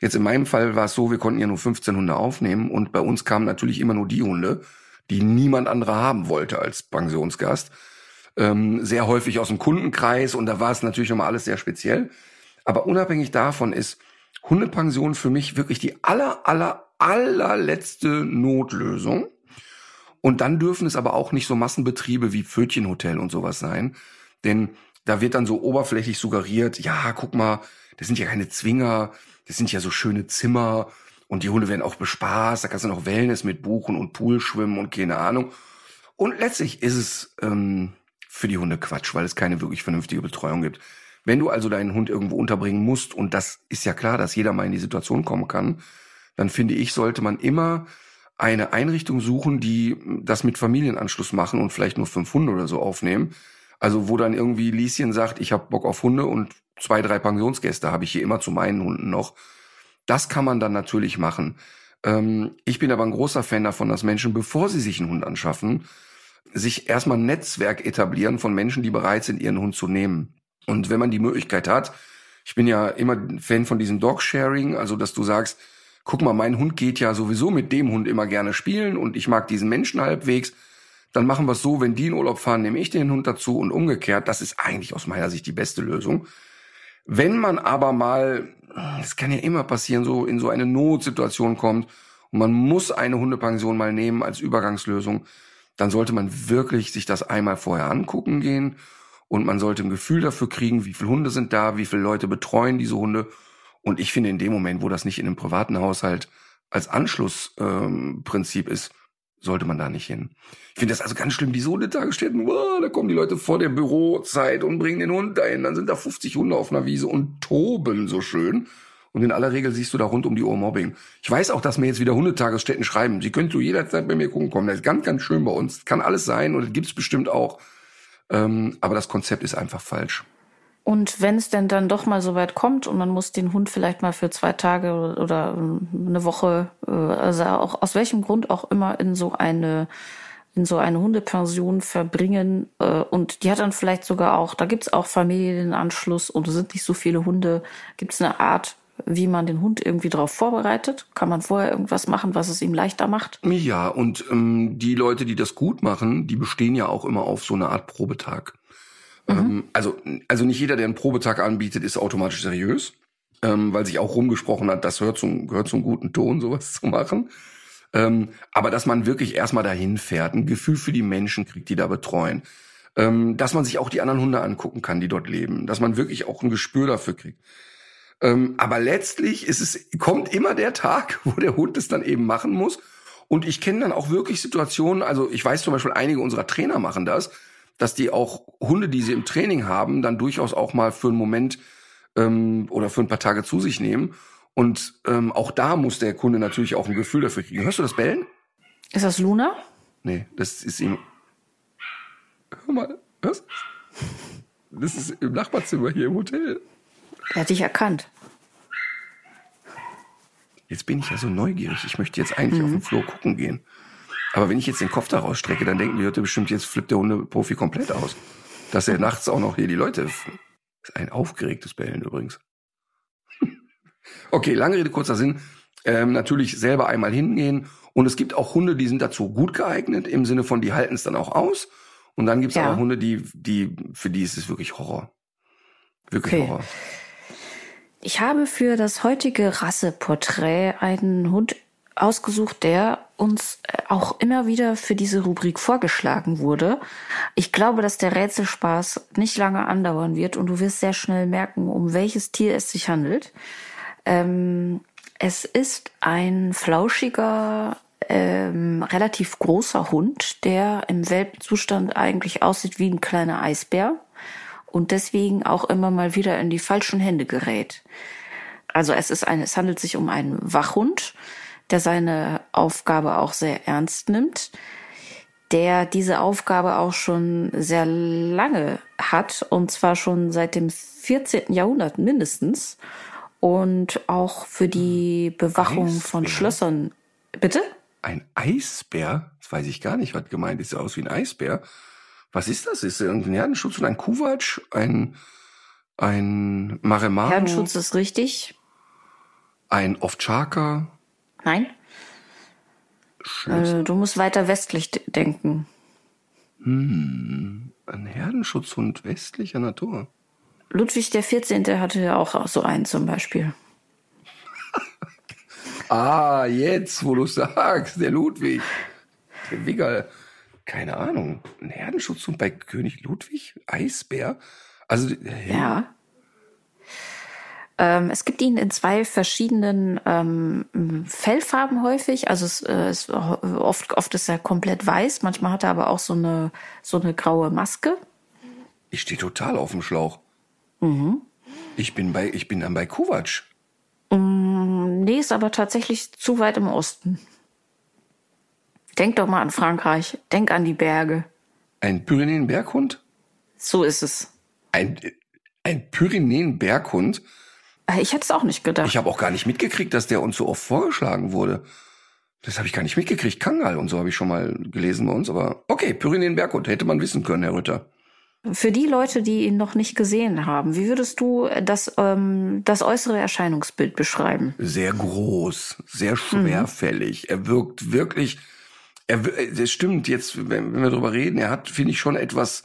Jetzt in meinem Fall war es so, wir konnten ja nur 15 Hunde aufnehmen und bei uns kamen natürlich immer nur die Hunde, die niemand anderer haben wollte als Pensionsgast. Ähm, sehr häufig aus dem Kundenkreis und da war es natürlich nochmal alles sehr speziell. Aber unabhängig davon ist Hundepension für mich wirklich die aller, aller, allerletzte Notlösung. Und dann dürfen es aber auch nicht so Massenbetriebe wie Pfötchenhotel und sowas sein. Denn da wird dann so oberflächlich suggeriert, ja, guck mal, das sind ja keine Zwinger, das sind ja so schöne Zimmer und die Hunde werden auch bespaßt, da kannst du noch Wellness mit buchen und Pool schwimmen und keine Ahnung. Und letztlich ist es ähm, für die Hunde Quatsch, weil es keine wirklich vernünftige Betreuung gibt. Wenn du also deinen Hund irgendwo unterbringen musst, und das ist ja klar, dass jeder mal in die Situation kommen kann, dann finde ich, sollte man immer eine Einrichtung suchen, die das mit Familienanschluss machen und vielleicht nur fünf Hunde oder so aufnehmen. Also wo dann irgendwie Lieschen sagt, ich habe Bock auf Hunde und zwei, drei Pensionsgäste habe ich hier immer zu meinen Hunden noch. Das kann man dann natürlich machen. Ähm, ich bin aber ein großer Fan davon, dass Menschen, bevor sie sich einen Hund anschaffen, sich erstmal ein Netzwerk etablieren von Menschen, die bereit sind, ihren Hund zu nehmen. Und wenn man die Möglichkeit hat, ich bin ja immer Fan von diesem Dog-Sharing, also dass du sagst, guck mal, mein Hund geht ja sowieso mit dem Hund immer gerne spielen und ich mag diesen Menschen halbwegs, dann machen wir es so, wenn die in Urlaub fahren, nehme ich den Hund dazu und umgekehrt. Das ist eigentlich aus meiner Sicht die beste Lösung. Wenn man aber mal, es kann ja immer passieren, so in so eine Notsituation kommt und man muss eine Hundepension mal nehmen als Übergangslösung, dann sollte man wirklich sich das einmal vorher angucken gehen und man sollte ein Gefühl dafür kriegen, wie viele Hunde sind da, wie viele Leute betreuen diese Hunde. Und ich finde in dem Moment, wo das nicht in einem privaten Haushalt als Anschlussprinzip ähm, ist, sollte man da nicht hin. Ich finde das also ganz schlimm, die so eine Tagesstätten, wow, da kommen die Leute vor der Bürozeit und bringen den Hund dahin. Dann sind da 50 Hunde auf einer Wiese und toben so schön. Und in aller Regel siehst du da rund um die Uhr Mobbing. Ich weiß auch, dass mir jetzt wieder Hundetagesstätten schreiben. Sie können zu jeder Zeit bei mir gucken kommen. Das ist ganz, ganz schön bei uns. Kann alles sein und das gibt's bestimmt auch. Ähm, aber das Konzept ist einfach falsch. Und wenn es denn dann doch mal so weit kommt und man muss den Hund vielleicht mal für zwei Tage oder eine Woche, äh, also auch aus welchem Grund auch immer in so eine in so eine Hundepension verbringen äh, und die hat dann vielleicht sogar auch, da gibt's auch Familienanschluss und es sind nicht so viele Hunde. Gibt's eine Art, wie man den Hund irgendwie darauf vorbereitet? Kann man vorher irgendwas machen, was es ihm leichter macht? Ja, und ähm, die Leute, die das gut machen, die bestehen ja auch immer auf so eine Art Probetag. Mhm. Ähm, also, also nicht jeder, der einen Probetag anbietet, ist automatisch seriös, ähm, weil sich auch rumgesprochen hat, das gehört zum, gehört zum guten Ton, sowas zu machen. Ähm, aber dass man wirklich erstmal dahin fährt, ein Gefühl für die Menschen kriegt, die da betreuen. ähm, dass man sich auch die anderen Hunde angucken kann, die dort leben, dass man wirklich auch ein Gespür dafür kriegt. Ähm, aber letztlich ist es, kommt immer der Tag, wo der Hund es dann eben machen muss. Und ich kenne dann auch wirklich Situationen, also ich weiß zum Beispiel, einige unserer Trainer machen das, dass die auch Hunde, die sie im Training haben, dann durchaus auch mal für einen Moment ähm, oder für ein paar Tage zu sich nehmen. Und ähm, auch da muss der Kunde natürlich auch ein Gefühl dafür kriegen. Hörst du das Bellen? Ist das Luna? Nee, das ist ihm. Hör mal, was? Das ist im Nachbarzimmer hier im Hotel. Er hat dich erkannt. Jetzt bin ich ja so neugierig. Ich möchte jetzt eigentlich mhm. auf den Flur gucken gehen. Aber wenn ich jetzt den Kopf da rausstrecke, dann denken die Leute bestimmt, jetzt flippt der Hundeprofi komplett aus. Dass er nachts auch noch hier die Leute. Das ist ein aufgeregtes Bellen übrigens. okay, lange Rede, kurzer Sinn. Ähm, natürlich selber einmal hingehen. Und es gibt auch Hunde, die sind dazu gut geeignet, im Sinne von, die halten es dann auch aus. Und dann gibt es ja. auch Hunde, die, die, für die ist es wirklich Horror. Wirklich okay. Horror. Ich habe für das heutige Rasseporträt einen Hund ausgesucht, der uns äh, auch immer wieder für diese Rubrik vorgeschlagen wurde. Ich glaube, dass der Rätselspaß nicht lange andauern wird und du wirst sehr schnell merken, um welches Tier es sich handelt. Ähm, es ist ein flauschiger, ähm, relativ großer Hund, der im Welpenzustand eigentlich aussieht wie ein kleiner Eisbär und deswegen auch immer mal wieder in die falschen Hände gerät. Also es ist ein, es handelt sich um einen Wachhund, der seine Aufgabe auch sehr ernst nimmt, der diese Aufgabe auch schon sehr lange hat und zwar schon seit dem 14. Jahrhundert mindestens und auch für die Bewachung Eisbär? von Schlössern. Bitte? Ein Eisbär? Das weiß ich gar nicht, was gemeint ist. Sieht aus wie ein Eisbär. Was ist das? Ist irgendein Herdenschutz und ein Kuwatsch? Ein, ein Maremano? Herdenschutz ist richtig. Ein Ovtcharka? Nein. Äh, du musst weiter westlich denken. Hm, ein Herdenschutzhund westlicher Natur. Ludwig der 14. hatte ja auch so einen zum Beispiel. ah, jetzt, wo du sagst, der Ludwig. Der Wiggerl keine Ahnung, ein Herdenschutzhund bei König Ludwig? Eisbär? Also, hey. Ja. Ähm, es gibt ihn in zwei verschiedenen ähm, Fellfarben häufig. Also es, äh, es, oft, oft ist er komplett weiß. Manchmal hat er aber auch so eine, so eine graue Maske. Ich stehe total auf dem Schlauch. Mhm. Ich bin bei, ich bin dann bei Kovac. Mm, nee, ist aber tatsächlich zu weit im Osten. Denk doch mal an Frankreich. Denk an die Berge. Ein Pyrenäen-Berghund? So ist es. Ein, ein Pyrenäen-Berghund? Äh, ich hätte es auch nicht gedacht. Ich habe auch gar nicht mitgekriegt, dass der uns so oft vorgeschlagen wurde. Das habe ich gar nicht mitgekriegt. Kangal und so habe ich schon mal gelesen bei uns. Aber okay, Pyrenäen-Berghund hätte man wissen können, Herr Rütter. Für die Leute, die ihn noch nicht gesehen haben, wie würdest du das, ähm, das äußere Erscheinungsbild beschreiben? Sehr groß, sehr schwerfällig. Mhm. Er wirkt wirklich er, das stimmt, jetzt, wenn, wenn wir drüber reden, er hat, finde ich, schon etwas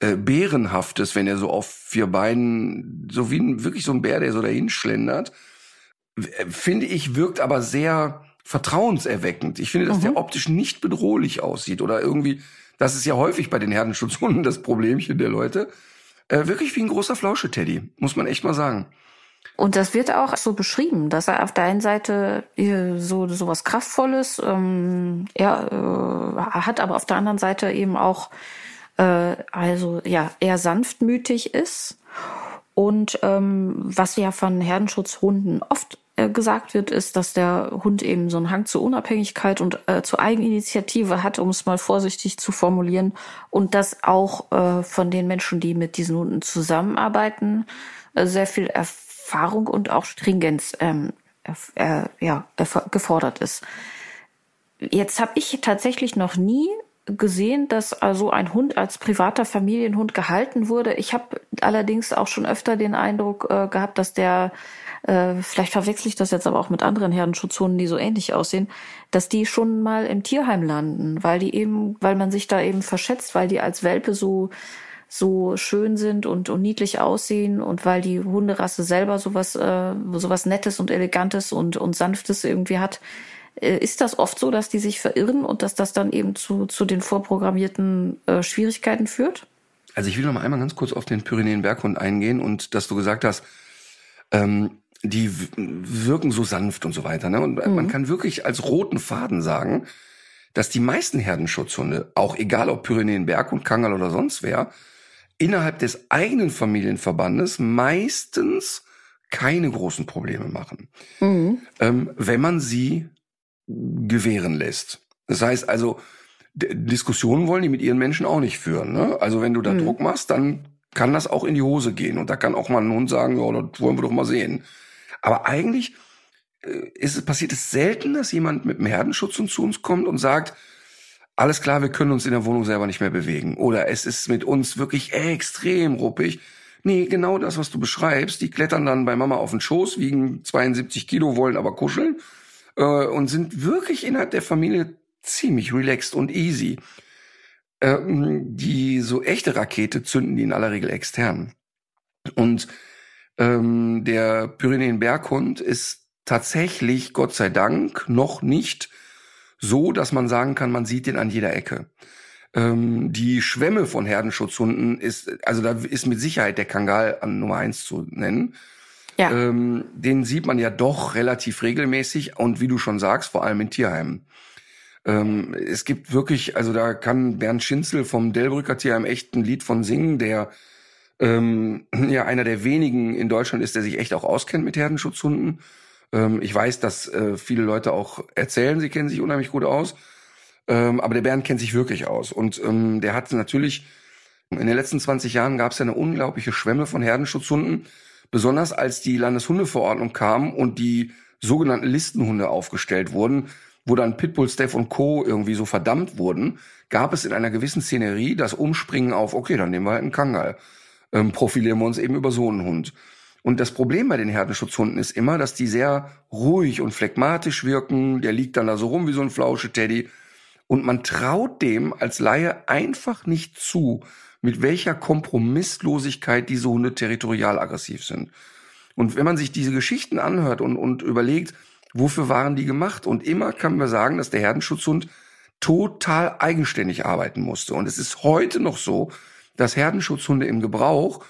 äh, Bärenhaftes, wenn er so auf vier Beinen, so wie ein, wirklich so ein Bär, der so dahin schlendert. Äh, finde ich, wirkt aber sehr vertrauenserweckend. Ich finde, dass mhm. der optisch nicht bedrohlich aussieht oder irgendwie, das ist ja häufig bei den Herdenschutzhunden das Problemchen der Leute. Äh, wirklich wie ein großer Flausche-Teddy, muss man echt mal sagen. Und das wird auch so beschrieben, dass er auf der einen Seite so so was kraftvolles, ähm, er äh, hat, aber auf der anderen Seite eben auch äh, also ja eher sanftmütig ist. Und ähm, was ja von Herdenschutzhunden oft äh, gesagt wird, ist, dass der Hund eben so einen Hang zur Unabhängigkeit und äh, zur Eigeninitiative hat, um es mal vorsichtig zu formulieren, und dass auch äh, von den Menschen, die mit diesen Hunden zusammenarbeiten, äh, sehr viel Erfahrung und auch Stringenz ähm, äh, ja, gefordert ist. Jetzt habe ich tatsächlich noch nie gesehen, dass also ein Hund als privater Familienhund gehalten wurde. Ich habe allerdings auch schon öfter den Eindruck äh, gehabt, dass der äh, vielleicht verwechsel ich das jetzt aber auch mit anderen Herdenschutzhunden, die so ähnlich aussehen, dass die schon mal im Tierheim landen, weil die eben, weil man sich da eben verschätzt, weil die als Welpe so so schön sind und, und niedlich aussehen und weil die Hunderasse selber sowas, äh, sowas Nettes und Elegantes und, und Sanftes irgendwie hat, ist das oft so, dass die sich verirren und dass das dann eben zu, zu den vorprogrammierten äh, Schwierigkeiten führt? Also ich will noch mal einmal ganz kurz auf den Pyrenäen-Berghund eingehen und dass du gesagt hast, ähm, die wirken so sanft und so weiter. Ne? Und mhm. man kann wirklich als roten Faden sagen, dass die meisten Herdenschutzhunde, auch egal ob Pyrenäen-Berghund, Kangal oder sonst wer, innerhalb des eigenen Familienverbandes meistens keine großen Probleme machen, mhm. ähm, wenn man sie gewähren lässt. Das heißt also, Diskussionen wollen die mit ihren Menschen auch nicht führen. Ne? Also wenn du da mhm. Druck machst, dann kann das auch in die Hose gehen. Und da kann auch mal ein Hund sagen, ja, das wollen wir doch mal sehen. Aber eigentlich äh, ist, passiert es selten, dass jemand mit dem Herdenschutz zu uns kommt und sagt, alles klar, wir können uns in der Wohnung selber nicht mehr bewegen. Oder es ist mit uns wirklich extrem ruppig. Nee, genau das, was du beschreibst. Die klettern dann bei Mama auf den Schoß, wiegen 72 Kilo, wollen aber kuscheln äh, und sind wirklich innerhalb der Familie ziemlich relaxed und easy. Ähm, die so echte Rakete zünden die in aller Regel extern. Und ähm, der Pyrenäen-Berghund ist tatsächlich, Gott sei Dank, noch nicht so, dass man sagen kann, man sieht den an jeder Ecke. Ähm, die Schwämme von Herdenschutzhunden ist, also da ist mit Sicherheit der Kangal an Nummer eins zu nennen. Ja. Ähm, den sieht man ja doch relativ regelmäßig und wie du schon sagst, vor allem in Tierheimen. Ähm, es gibt wirklich, also da kann Bernd Schinzel vom Delbrücker Tierheim echt ein Lied von singen, der ähm, ja einer der wenigen in Deutschland ist, der sich echt auch auskennt mit Herdenschutzhunden. Ähm, ich weiß, dass äh, viele Leute auch erzählen, sie kennen sich unheimlich gut aus. Ähm, aber der Bernd kennt sich wirklich aus. Und ähm, der hat natürlich, in den letzten 20 Jahren gab es ja eine unglaubliche Schwemme von Herdenschutzhunden. Besonders als die Landeshundeverordnung kam und die sogenannten Listenhunde aufgestellt wurden, wo dann Pitbull, Steph und Co. irgendwie so verdammt wurden, gab es in einer gewissen Szenerie das Umspringen auf, okay, dann nehmen wir halt einen Kangal ähm, profilieren wir uns eben über so einen Hund. Und das Problem bei den Herdenschutzhunden ist immer, dass die sehr ruhig und phlegmatisch wirken. Der liegt dann da so rum wie so ein Flausche-Teddy. Und man traut dem als Laie einfach nicht zu, mit welcher Kompromisslosigkeit diese Hunde territorial aggressiv sind. Und wenn man sich diese Geschichten anhört und, und überlegt, wofür waren die gemacht? Und immer kann man sagen, dass der Herdenschutzhund total eigenständig arbeiten musste. Und es ist heute noch so, dass Herdenschutzhunde im Gebrauch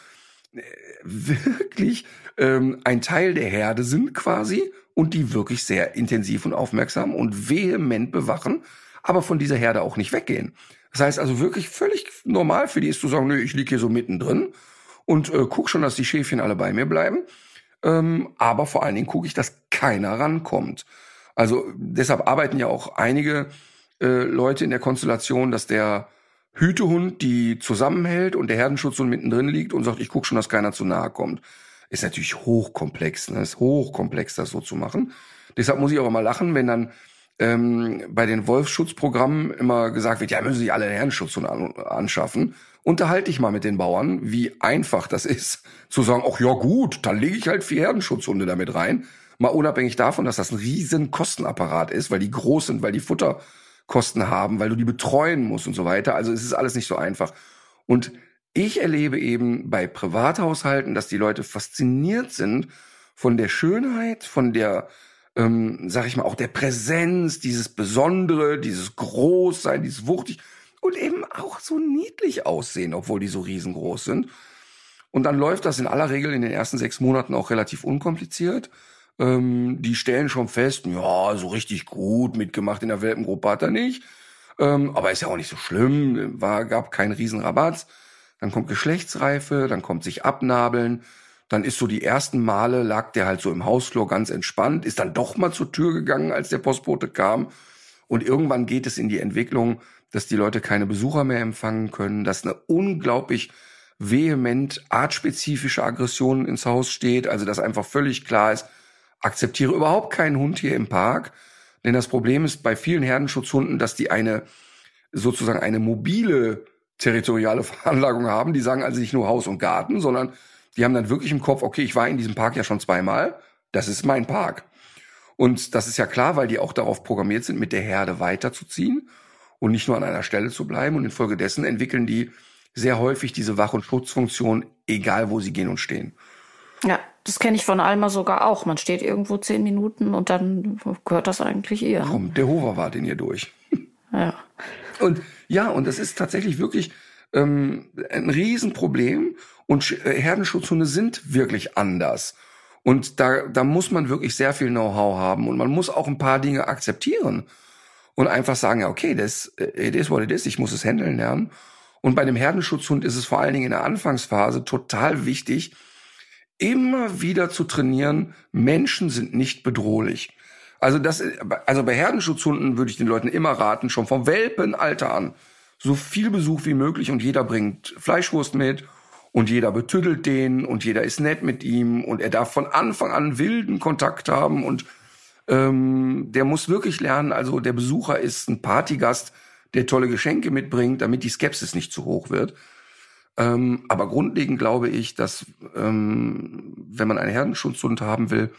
äh, wirklich ähm, ein Teil der Herde sind quasi und die wirklich sehr intensiv und aufmerksam und vehement bewachen, aber von dieser Herde auch nicht weggehen. Das heißt also wirklich völlig normal für die ist zu sagen, nö, ich liege hier so mittendrin und äh, guck schon, dass die Schäfchen alle bei mir bleiben. Ähm, aber vor allen Dingen gucke ich, dass keiner rankommt. Also deshalb arbeiten ja auch einige äh, Leute in der Konstellation, dass der Hütehund, die zusammenhält und der Herdenschutzhund mittendrin liegt und sagt, ich gucke schon, dass keiner zu nahe kommt. Ist natürlich hochkomplex, ne? Ist hochkomplex, das so zu machen. Deshalb muss ich auch immer lachen, wenn dann ähm, bei den Wolfsschutzprogrammen immer gesagt wird, ja, müssen sich alle einen Herdenschutzhund an anschaffen. Unterhalte ich mal mit den Bauern, wie einfach das ist, zu sagen, ach ja gut, dann lege ich halt vier Herdenschutzhunde damit rein. Mal unabhängig davon, dass das ein riesen Kostenapparat ist, weil die groß sind, weil die Futter Kosten haben, weil du die betreuen musst und so weiter. Also es ist alles nicht so einfach. Und ich erlebe eben bei Privathaushalten, dass die Leute fasziniert sind von der Schönheit, von der, ähm, sag ich mal, auch der Präsenz, dieses Besondere, dieses Großsein, dieses Wuchtig und eben auch so niedlich aussehen, obwohl die so riesengroß sind. Und dann läuft das in aller Regel in den ersten sechs Monaten auch relativ unkompliziert. Ähm, die stellen schon fest, ja, so richtig gut mitgemacht in der Welpengruppe hat er nicht. Ähm, aber ist ja auch nicht so schlimm, war, gab keinen Riesenrabatt. Dann kommt Geschlechtsreife, dann kommt sich abnabeln. Dann ist so die ersten Male lag der halt so im Hausflur ganz entspannt, ist dann doch mal zur Tür gegangen, als der Postbote kam. Und irgendwann geht es in die Entwicklung, dass die Leute keine Besucher mehr empfangen können, dass eine unglaublich vehement artspezifische Aggression ins Haus steht, also dass einfach völlig klar ist, akzeptiere überhaupt keinen Hund hier im Park, denn das Problem ist bei vielen Herdenschutzhunden, dass die eine sozusagen eine mobile territoriale Veranlagung haben. Die sagen also nicht nur Haus und Garten, sondern die haben dann wirklich im Kopf, okay, ich war in diesem Park ja schon zweimal, das ist mein Park. Und das ist ja klar, weil die auch darauf programmiert sind, mit der Herde weiterzuziehen und nicht nur an einer Stelle zu bleiben. Und infolgedessen entwickeln die sehr häufig diese Wach- und Schutzfunktion, egal wo sie gehen und stehen. Ja, das kenne ich von Alma sogar auch. Man steht irgendwo zehn Minuten und dann gehört das eigentlich ihr. Komm, der Hover war den hier durch. Ja. Und ja, und das ist tatsächlich wirklich ähm, ein Riesenproblem und äh, Herdenschutzhunde sind wirklich anders. Und da, da muss man wirklich sehr viel Know-how haben und man muss auch ein paar Dinge akzeptieren und einfach sagen, ja, okay, das äh, it is what it is, ich muss es handeln lernen. Und bei dem Herdenschutzhund ist es vor allen Dingen in der Anfangsphase total wichtig, immer wieder zu trainieren, Menschen sind nicht bedrohlich. Also das, also bei Herdenschutzhunden würde ich den Leuten immer raten, schon vom Welpenalter an, so viel Besuch wie möglich und jeder bringt Fleischwurst mit und jeder betüdelt den und jeder ist nett mit ihm und er darf von Anfang an wilden Kontakt haben und ähm, der muss wirklich lernen, also der Besucher ist ein Partygast, der tolle Geschenke mitbringt, damit die Skepsis nicht zu hoch wird. Ähm, aber grundlegend glaube ich, dass ähm, wenn man einen Herdenschutzhund haben will,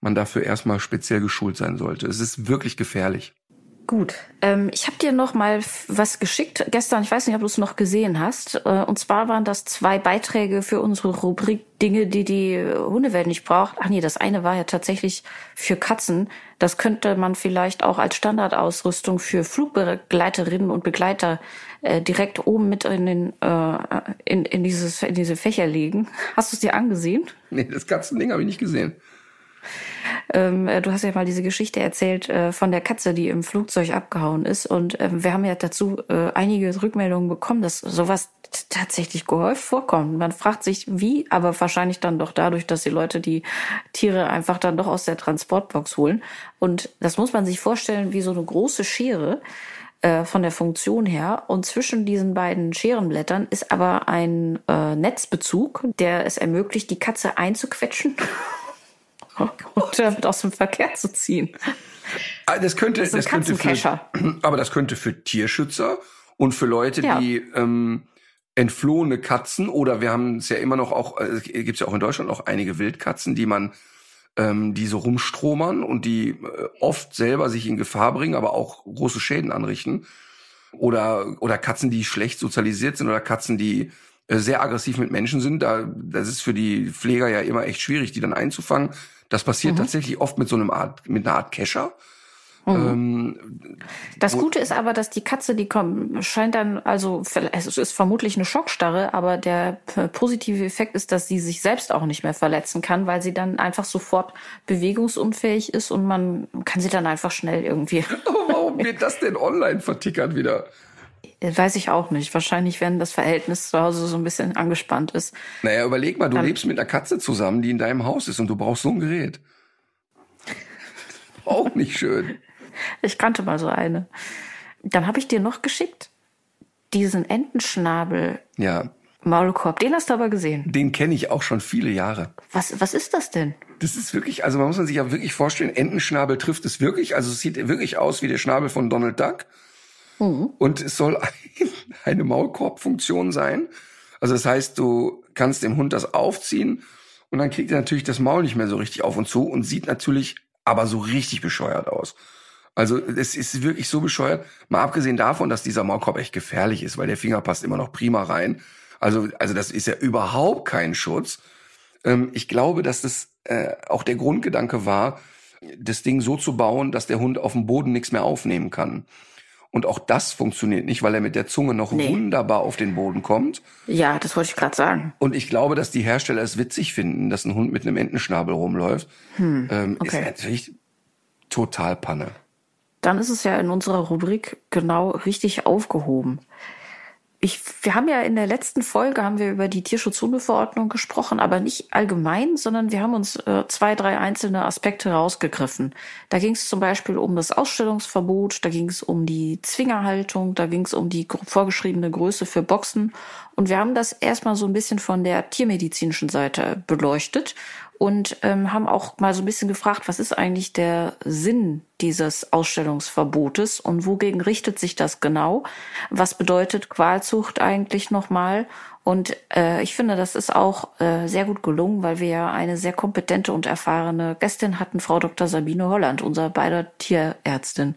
man dafür erstmal speziell geschult sein sollte. Es ist wirklich gefährlich. Gut, ähm, ich habe dir noch mal was geschickt gestern. Ich weiß nicht, ob du es noch gesehen hast. Äh, und zwar waren das zwei Beiträge für unsere Rubrik Dinge, die die Hundewelt nicht braucht. Ach nee, das eine war ja tatsächlich für Katzen. Das könnte man vielleicht auch als Standardausrüstung für Flugbegleiterinnen und Begleiter äh, direkt oben mit in, den, äh, in, in, dieses, in diese Fächer legen. Hast du es dir angesehen? Nee, das Katzending habe ich nicht gesehen. Ähm, äh, du hast ja mal diese Geschichte erzählt äh, von der Katze, die im Flugzeug abgehauen ist. Und äh, wir haben ja dazu äh, einige Rückmeldungen bekommen, dass sowas tatsächlich gehäuft vorkommt. Man fragt sich, wie, aber wahrscheinlich dann doch dadurch, dass die Leute die Tiere einfach dann doch aus der Transportbox holen. Und das muss man sich vorstellen wie so eine große Schere äh, von der Funktion her. Und zwischen diesen beiden Scherenblättern ist aber ein äh, Netzbezug, der es ermöglicht, die Katze einzuquetschen und damit aus dem Verkehr zu ziehen. Ah, das könnte, das, das könnte für, aber das könnte für Tierschützer und für Leute, ja. die ähm, entflohene Katzen oder wir haben es ja immer noch auch, äh, gibt es ja auch in Deutschland auch einige Wildkatzen, die man, ähm, die so rumstromern und die äh, oft selber sich in Gefahr bringen, aber auch große Schäden anrichten. Oder, oder Katzen, die schlecht sozialisiert sind oder Katzen, die äh, sehr aggressiv mit Menschen sind. Da, das ist für die Pfleger ja immer echt schwierig, die dann einzufangen. Das passiert mhm. tatsächlich oft mit so einem Art, mit einer Art Kescher. Mhm. Das Gute ist aber, dass die Katze, die kommt, scheint dann, also es ist vermutlich eine Schockstarre, aber der positive Effekt ist, dass sie sich selbst auch nicht mehr verletzen kann, weil sie dann einfach sofort bewegungsunfähig ist und man kann sie dann einfach schnell irgendwie. Warum wird das denn online vertickert wieder? Weiß ich auch nicht. Wahrscheinlich, wenn das Verhältnis zu Hause so ein bisschen angespannt ist. Naja, überleg mal, du lebst mit einer Katze zusammen, die in deinem Haus ist und du brauchst so ein Gerät. Auch nicht schön. Ich kannte mal so eine. Dann habe ich dir noch geschickt diesen Entenschnabel. Ja. Maulkorb, den hast du aber gesehen. Den kenne ich auch schon viele Jahre. Was, was ist das denn? Das ist wirklich, also man muss sich ja wirklich vorstellen, Entenschnabel trifft es wirklich. Also es sieht wirklich aus wie der Schnabel von Donald Duck. Mhm. Und es soll ein, eine Maulkorbfunktion sein. Also das heißt, du kannst dem Hund das aufziehen und dann kriegt er natürlich das Maul nicht mehr so richtig auf und zu und sieht natürlich aber so richtig bescheuert aus. Also es ist wirklich so bescheuert. Mal abgesehen davon, dass dieser Maulkorb echt gefährlich ist, weil der Finger passt immer noch prima rein. Also, also das ist ja überhaupt kein Schutz. Ähm, ich glaube, dass das äh, auch der Grundgedanke war, das Ding so zu bauen, dass der Hund auf dem Boden nichts mehr aufnehmen kann. Und auch das funktioniert nicht, weil er mit der Zunge noch nee. wunderbar auf den Boden kommt. Ja, das wollte ich gerade sagen. Und ich glaube, dass die Hersteller es witzig finden, dass ein Hund mit einem Entenschnabel rumläuft. Hm, ähm, okay. Ist natürlich total Panne. Dann ist es ja in unserer Rubrik genau richtig aufgehoben ich, wir haben ja in der letzten Folge haben wir über die Tierschutzhundeverordnung gesprochen, aber nicht allgemein, sondern wir haben uns äh, zwei, drei einzelne Aspekte rausgegriffen. Da ging es zum Beispiel um das Ausstellungsverbot, da ging es um die Zwingerhaltung, da ging es um die vorgeschriebene Größe für Boxen. Und wir haben das erstmal so ein bisschen von der tiermedizinischen Seite beleuchtet und ähm, haben auch mal so ein bisschen gefragt, was ist eigentlich der Sinn dieses Ausstellungsverbotes und wogegen richtet sich das genau? Was bedeutet Qualzucht eigentlich nochmal? Und äh, ich finde, das ist auch äh, sehr gut gelungen, weil wir ja eine sehr kompetente und erfahrene Gästin hatten, Frau Dr. Sabine Holland, unser beider Tierärztin.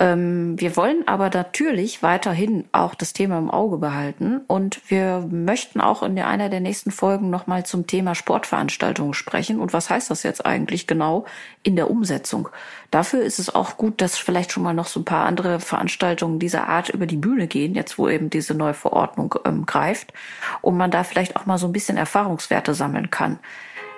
Ähm, wir wollen aber natürlich weiterhin auch das Thema im Auge behalten und wir möchten auch in einer der nächsten Folgen nochmal zum Thema Sportveranstaltungen sprechen. Und was heißt das jetzt eigentlich genau in der Umsetzung? Dafür ist es auch gut, dass vielleicht schon mal noch so ein paar andere Veranstaltungen dieser Art über die Bühne gehen, jetzt wo eben diese neue Verordnung ähm, greift und man da vielleicht auch mal so ein bisschen Erfahrungswerte sammeln kann.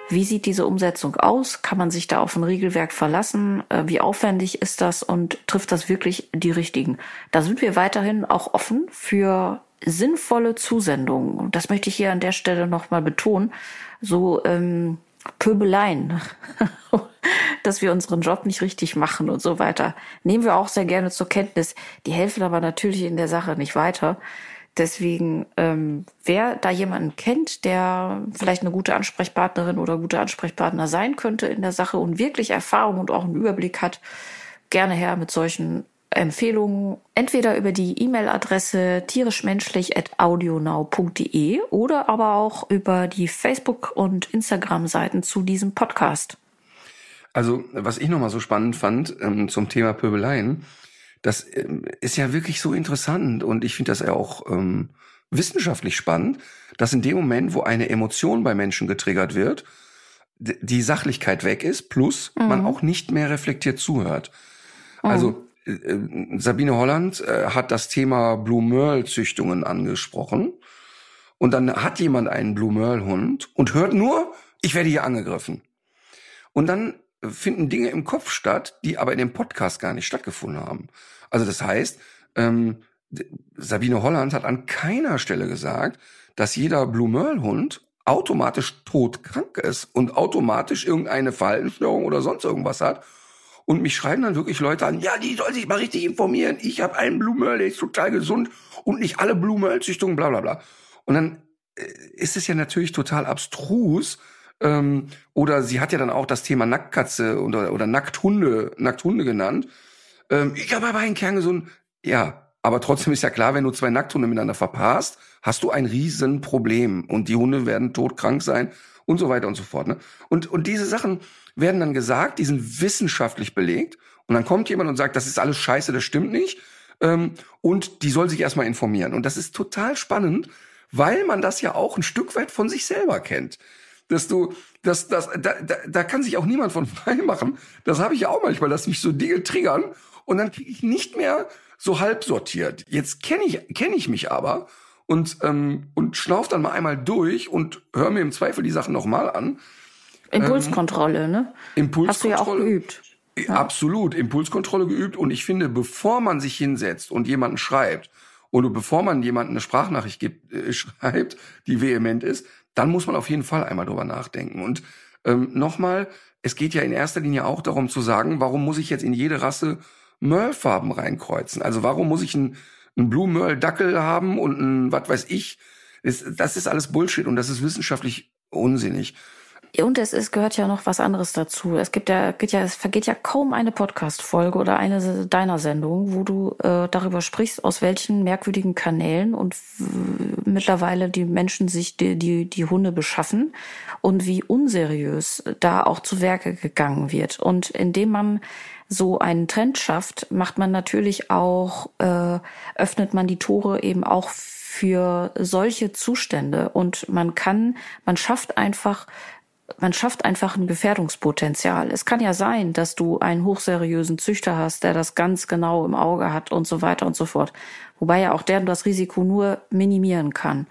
Wie sieht diese Umsetzung aus? Kann man sich da auf ein Regelwerk verlassen? Äh, wie aufwendig ist das und trifft das wirklich die richtigen? Da sind wir weiterhin auch offen für sinnvolle Zusendungen. Und das möchte ich hier an der Stelle nochmal betonen. So ähm, Pöbeleien, dass wir unseren Job nicht richtig machen und so weiter, nehmen wir auch sehr gerne zur Kenntnis. Die helfen aber natürlich in der Sache nicht weiter. Deswegen, ähm, wer da jemanden kennt, der vielleicht eine gute Ansprechpartnerin oder gute Ansprechpartner sein könnte in der Sache und wirklich Erfahrung und auch einen Überblick hat, gerne her mit solchen Empfehlungen, entweder über die E-Mail-Adresse tierischmenschlich.audionow.de oder aber auch über die Facebook- und Instagram-Seiten zu diesem Podcast. Also, was ich nochmal so spannend fand ähm, zum Thema Pöbeleien, das ähm, ist ja wirklich so interessant und ich finde das ja auch ähm, wissenschaftlich spannend, dass in dem Moment, wo eine Emotion bei Menschen getriggert wird, die Sachlichkeit weg ist, plus mhm. man auch nicht mehr reflektiert zuhört. Mhm. Also äh, äh, Sabine Holland äh, hat das Thema Blue Merle Züchtungen angesprochen und dann hat jemand einen Blue Merle Hund und hört nur, ich werde hier angegriffen. Und dann finden Dinge im Kopf statt, die aber in dem Podcast gar nicht stattgefunden haben. Also das heißt, ähm, Sabine Holland hat an keiner Stelle gesagt, dass jeder Blue Merle Hund automatisch todkrank ist und automatisch irgendeine Verhaltensstörung oder sonst irgendwas hat. Und mich schreiben dann wirklich Leute an, ja, die soll sich mal richtig informieren. Ich habe einen Blue Merle, der ist total gesund und nicht alle Blue Merle Züchtungen, bla bla bla. Und dann äh, ist es ja natürlich total abstrus. Ähm, oder sie hat ja dann auch das Thema Nacktkatze oder, oder Nackthunde, Nackthunde genannt. Ähm, ich habe aber einen kerngesund. Ja, aber trotzdem ist ja klar, wenn du zwei Nackthunde miteinander verpasst, hast du ein Riesenproblem und die Hunde werden todkrank sein und so weiter und so fort. Ne? Und, und diese Sachen werden dann gesagt, die sind wissenschaftlich belegt und dann kommt jemand und sagt, das ist alles scheiße, das stimmt nicht. Ähm, und die soll sich erstmal informieren. Und das ist total spannend, weil man das ja auch ein Stück weit von sich selber kennt. Dass du, dass, dass, da, da, da kann sich auch niemand von frei machen. Das habe ich ja auch manchmal, dass mich so Dinge triggern und dann kriege ich nicht mehr so halb sortiert. Jetzt kenne ich, kenn ich mich aber und, ähm, und schnauf dann mal einmal durch und höre mir im Zweifel die Sachen nochmal an. Impulskontrolle, ähm, ne? Impulskontrolle. Hast du ja auch geübt. Ja. Absolut, Impulskontrolle geübt. Und ich finde, bevor man sich hinsetzt und jemanden schreibt, oder bevor man jemanden eine Sprachnachricht gibt, äh, schreibt, die vehement ist, dann muss man auf jeden Fall einmal drüber nachdenken. Und ähm, nochmal, es geht ja in erster Linie auch darum zu sagen, warum muss ich jetzt in jede Rasse Merle-Farben reinkreuzen. Also warum muss ich einen, einen Blue Merle Dackel haben und ein, was weiß ich? Das, das ist alles Bullshit und das ist wissenschaftlich unsinnig. Und es ist, gehört ja noch was anderes dazu. Es gibt ja, geht ja, es vergeht ja kaum eine Podcast-Folge oder eine deiner Sendungen, wo du äh, darüber sprichst, aus welchen merkwürdigen Kanälen und mittlerweile die Menschen sich die, die, die Hunde beschaffen und wie unseriös da auch zu Werke gegangen wird. Und indem man so einen Trend schafft, macht man natürlich auch, äh, öffnet man die Tore eben auch für solche Zustände und man kann, man schafft einfach man schafft einfach ein Gefährdungspotenzial. Es kann ja sein, dass du einen hochseriösen Züchter hast, der das ganz genau im Auge hat und so weiter und so fort. Wobei ja auch der das Risiko nur minimieren kann.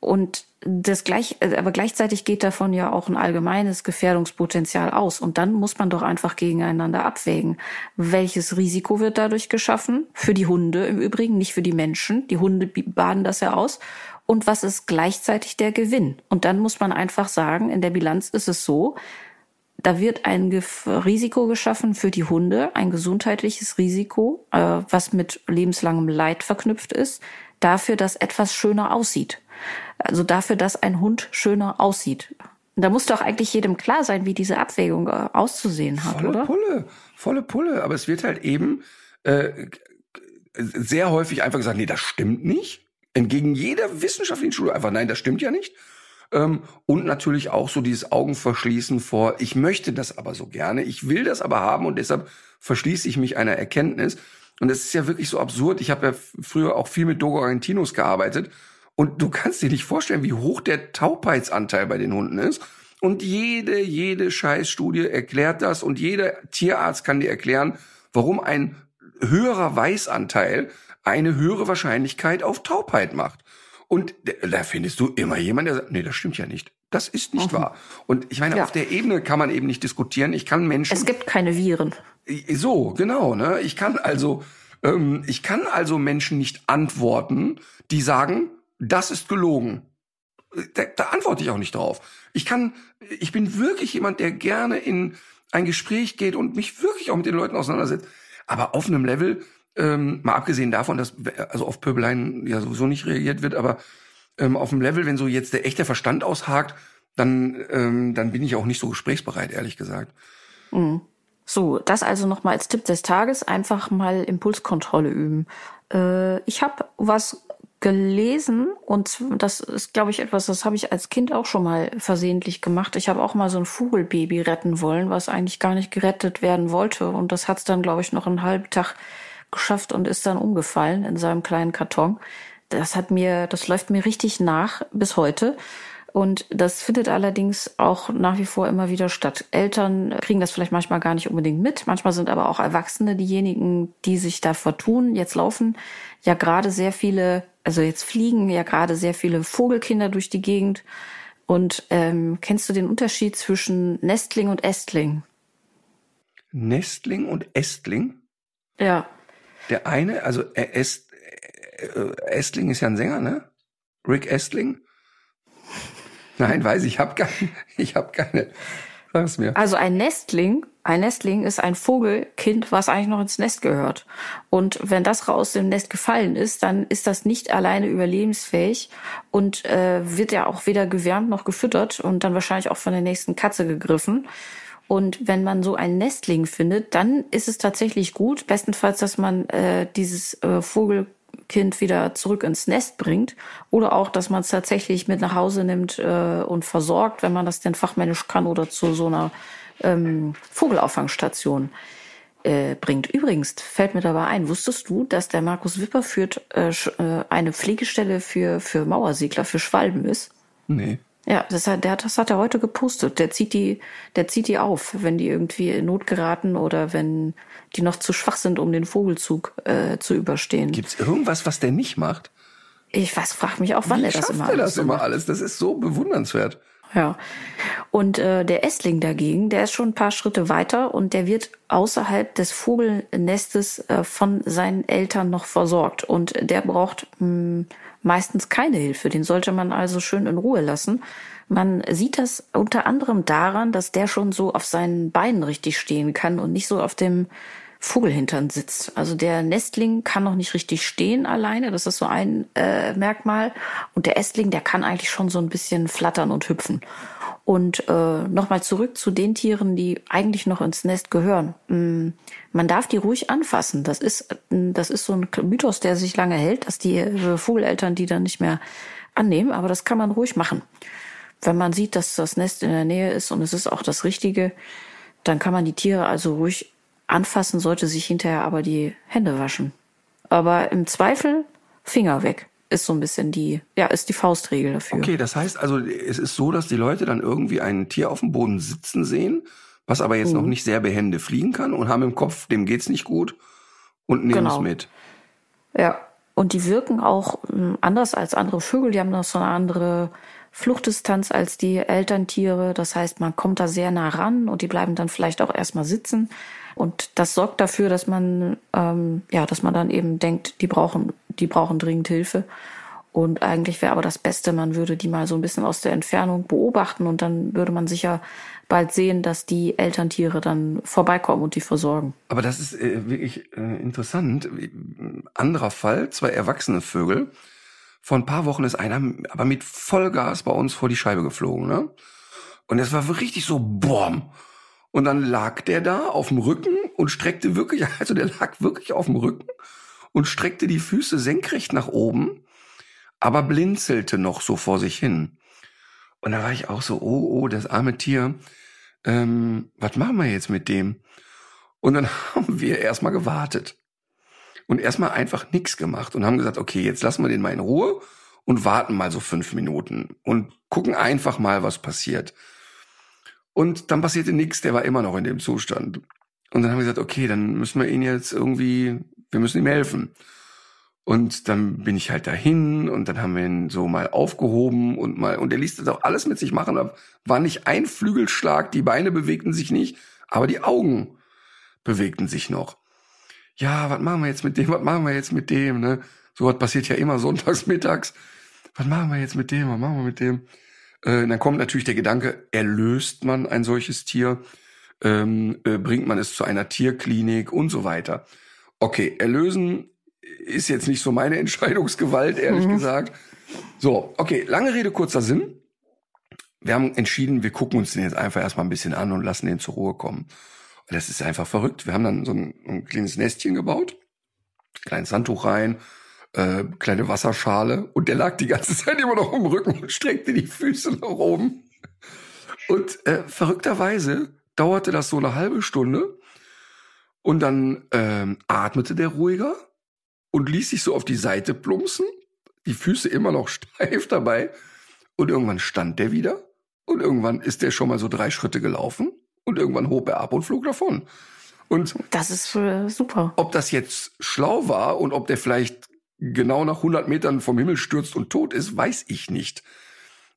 Und das gleich, aber gleichzeitig geht davon ja auch ein allgemeines Gefährdungspotenzial aus. Und dann muss man doch einfach gegeneinander abwägen. Welches Risiko wird dadurch geschaffen? Für die Hunde im Übrigen, nicht für die Menschen. Die Hunde baden das ja aus. Und was ist gleichzeitig der Gewinn? Und dann muss man einfach sagen, in der Bilanz ist es so, da wird ein Risiko geschaffen für die Hunde, ein gesundheitliches Risiko, äh, was mit lebenslangem Leid verknüpft ist, dafür, dass etwas schöner aussieht. Also dafür, dass ein Hund schöner aussieht. Da muss doch eigentlich jedem klar sein, wie diese Abwägung äh, auszusehen hat, volle oder? Pulle, volle Pulle. Aber es wird halt eben äh, sehr häufig einfach gesagt, nee, das stimmt nicht. Entgegen jeder wissenschaftlichen Schule einfach, nein, das stimmt ja nicht. Ähm, und natürlich auch so dieses Augenverschließen vor, ich möchte das aber so gerne, ich will das aber haben und deshalb verschließe ich mich einer Erkenntnis. Und das ist ja wirklich so absurd. Ich habe ja früher auch viel mit Dogo Argentinos gearbeitet. Und du kannst dir nicht vorstellen, wie hoch der Taubheitsanteil bei den Hunden ist. Und jede, jede Scheißstudie erklärt das und jeder Tierarzt kann dir erklären, warum ein höherer Weißanteil eine höhere Wahrscheinlichkeit auf Taubheit macht. Und da findest du immer jemanden, der sagt, nee, das stimmt ja nicht. Das ist nicht mhm. wahr. Und ich meine, ja. auf der Ebene kann man eben nicht diskutieren. Ich kann Menschen. Es gibt keine Viren. So, genau. Ne? Ich kann also, ähm, ich kann also Menschen nicht antworten, die sagen, das ist gelogen. Da, da antworte ich auch nicht drauf. Ich kann, ich bin wirklich jemand, der gerne in ein Gespräch geht und mich wirklich auch mit den Leuten auseinandersetzt. Aber auf einem Level, ähm, mal abgesehen davon, dass also auf Pöbeleien ja sowieso nicht reagiert wird, aber ähm, auf dem Level, wenn so jetzt der echte Verstand aushakt, dann, ähm, dann bin ich auch nicht so gesprächsbereit, ehrlich gesagt. Mhm. So, das also nochmal als Tipp des Tages, einfach mal Impulskontrolle üben. Äh, ich habe was gelesen und das ist, glaube ich, etwas, das habe ich als Kind auch schon mal versehentlich gemacht. Ich habe auch mal so ein Vogelbaby retten wollen, was eigentlich gar nicht gerettet werden wollte. Und das hat es dann, glaube ich, noch einen halben Tag geschafft und ist dann umgefallen in seinem kleinen Karton. Das hat mir, das läuft mir richtig nach bis heute. Und das findet allerdings auch nach wie vor immer wieder statt. Eltern kriegen das vielleicht manchmal gar nicht unbedingt mit. Manchmal sind aber auch Erwachsene diejenigen, die sich da vertun. Jetzt laufen ja gerade sehr viele, also jetzt fliegen ja gerade sehr viele Vogelkinder durch die Gegend. Und ähm, kennst du den Unterschied zwischen Nestling und Ästling? Nestling und Ästling? Ja. Der eine, also Äst, Ästling ist ja ein Sänger, ne? Rick Ästling. Nein, weiß ich, habe keine, ich habe keine. Sag's mir. Also ein Nestling, ein Nestling ist ein Vogelkind, was eigentlich noch ins Nest gehört. Und wenn das raus dem Nest gefallen ist, dann ist das nicht alleine überlebensfähig und äh, wird ja auch weder gewärmt noch gefüttert und dann wahrscheinlich auch von der nächsten Katze gegriffen. Und wenn man so einen Nestling findet, dann ist es tatsächlich gut, bestenfalls, dass man äh, dieses äh, Vogel Kind wieder zurück ins Nest bringt oder auch, dass man es tatsächlich mit nach Hause nimmt äh, und versorgt, wenn man das denn fachmännisch kann oder zu so einer ähm, Vogelauffangstation äh, bringt. Übrigens fällt mir dabei ein, wusstest du, dass der Markus Wipper führt äh, äh eine Pflegestelle für, für Mauersegler, für Schwalben ist? Nee. Ja, das hat, der, das hat er heute gepostet. Der zieht die, der zieht die auf, wenn die irgendwie in Not geraten oder wenn die noch zu schwach sind, um den Vogelzug äh, zu überstehen. Gibt's irgendwas, was der nicht macht? Ich was frag mich auch, wann Wie er das immer er das immer alles? Das ist so bewundernswert. Ja. Und äh, der Essling dagegen, der ist schon ein paar Schritte weiter und der wird außerhalb des Vogelnestes äh, von seinen Eltern noch versorgt. Und der braucht mh, hm, meistens keine Hilfe. Den sollte man also schön in Ruhe lassen. Man sieht das unter anderem daran, dass der schon so auf seinen Beinen richtig stehen kann und nicht so auf dem Vogelhintern sitzt. Also der Nestling kann noch nicht richtig stehen alleine, das ist so ein äh, Merkmal. Und der Ästling, der kann eigentlich schon so ein bisschen flattern und hüpfen. Und äh, nochmal zurück zu den Tieren, die eigentlich noch ins Nest gehören. Mm, man darf die ruhig anfassen. Das ist, das ist so ein Mythos, der sich lange hält, dass die äh, Vogeleltern die dann nicht mehr annehmen, aber das kann man ruhig machen. Wenn man sieht, dass das Nest in der Nähe ist und es ist auch das Richtige, dann kann man die Tiere also ruhig anfassen, sollte sich hinterher aber die Hände waschen. Aber im Zweifel Finger weg ist so ein bisschen die, ja, ist die Faustregel dafür. Okay, das heißt also, es ist so, dass die Leute dann irgendwie ein Tier auf dem Boden sitzen sehen, was aber jetzt mhm. noch nicht sehr behende fliegen kann und haben im Kopf, dem geht's nicht gut und nehmen genau. es mit. Ja, und die wirken auch hm, anders als andere Vögel, die haben noch so eine andere Fluchtdistanz als die Elterntiere. Das heißt, man kommt da sehr nah ran und die bleiben dann vielleicht auch erstmal sitzen. Und das sorgt dafür, dass man, ähm, ja, dass man dann eben denkt, die brauchen, die brauchen dringend Hilfe. Und eigentlich wäre aber das Beste, man würde die mal so ein bisschen aus der Entfernung beobachten und dann würde man sicher bald sehen, dass die Elterntiere dann vorbeikommen und die versorgen. Aber das ist äh, wirklich äh, interessant. Anderer Fall, zwei erwachsene Vögel. Vor ein paar Wochen ist einer aber mit Vollgas bei uns vor die Scheibe geflogen, ne? Und es war richtig so, boom. Und dann lag der da auf dem Rücken und streckte wirklich, also der lag wirklich auf dem Rücken und streckte die Füße senkrecht nach oben, aber blinzelte noch so vor sich hin. Und da war ich auch so, oh, oh, das arme Tier, ähm, was machen wir jetzt mit dem? Und dann haben wir erstmal gewartet. und erstmal einfach nichts gemacht und haben gesagt, okay, jetzt lassen wir den mal in Ruhe und warten mal so fünf Minuten und gucken einfach mal, was passiert. Und dann passierte nichts, der war immer noch in dem Zustand. Und dann haben wir gesagt, okay, dann müssen wir ihn jetzt irgendwie, wir müssen ihm helfen. Und dann bin ich halt dahin und dann haben wir ihn so mal aufgehoben und mal, und er ließ das auch alles mit sich machen. Da war nicht ein Flügelschlag, die Beine bewegten sich nicht, aber die Augen bewegten sich noch. Ja, was machen wir jetzt mit dem, was machen wir jetzt mit dem, ne? So was passiert ja immer sonntags mittags. Was machen wir jetzt mit dem, was machen wir mit dem? Äh, dann kommt natürlich der Gedanke, erlöst man ein solches Tier? Ähm, äh, bringt man es zu einer Tierklinik und so weiter. Okay, erlösen ist jetzt nicht so meine Entscheidungsgewalt, ehrlich mhm. gesagt. So, okay, lange Rede, kurzer Sinn. Wir haben entschieden, wir gucken uns den jetzt einfach erstmal ein bisschen an und lassen den zur Ruhe kommen. Und das ist einfach verrückt. Wir haben dann so ein, ein kleines Nestchen gebaut, kleines Handtuch rein, äh, kleine Wasserschale und der lag die ganze Zeit immer noch im Rücken und streckte die Füße nach oben. Und äh, verrückterweise dauerte das so eine halbe Stunde und dann ähm, atmete der ruhiger und ließ sich so auf die Seite plumpsen, die Füße immer noch steif dabei und irgendwann stand der wieder und irgendwann ist der schon mal so drei Schritte gelaufen und irgendwann hob er ab und flog davon. Und das ist äh, super. Ob das jetzt schlau war und ob der vielleicht genau nach 100 Metern vom Himmel stürzt und tot ist, weiß ich nicht.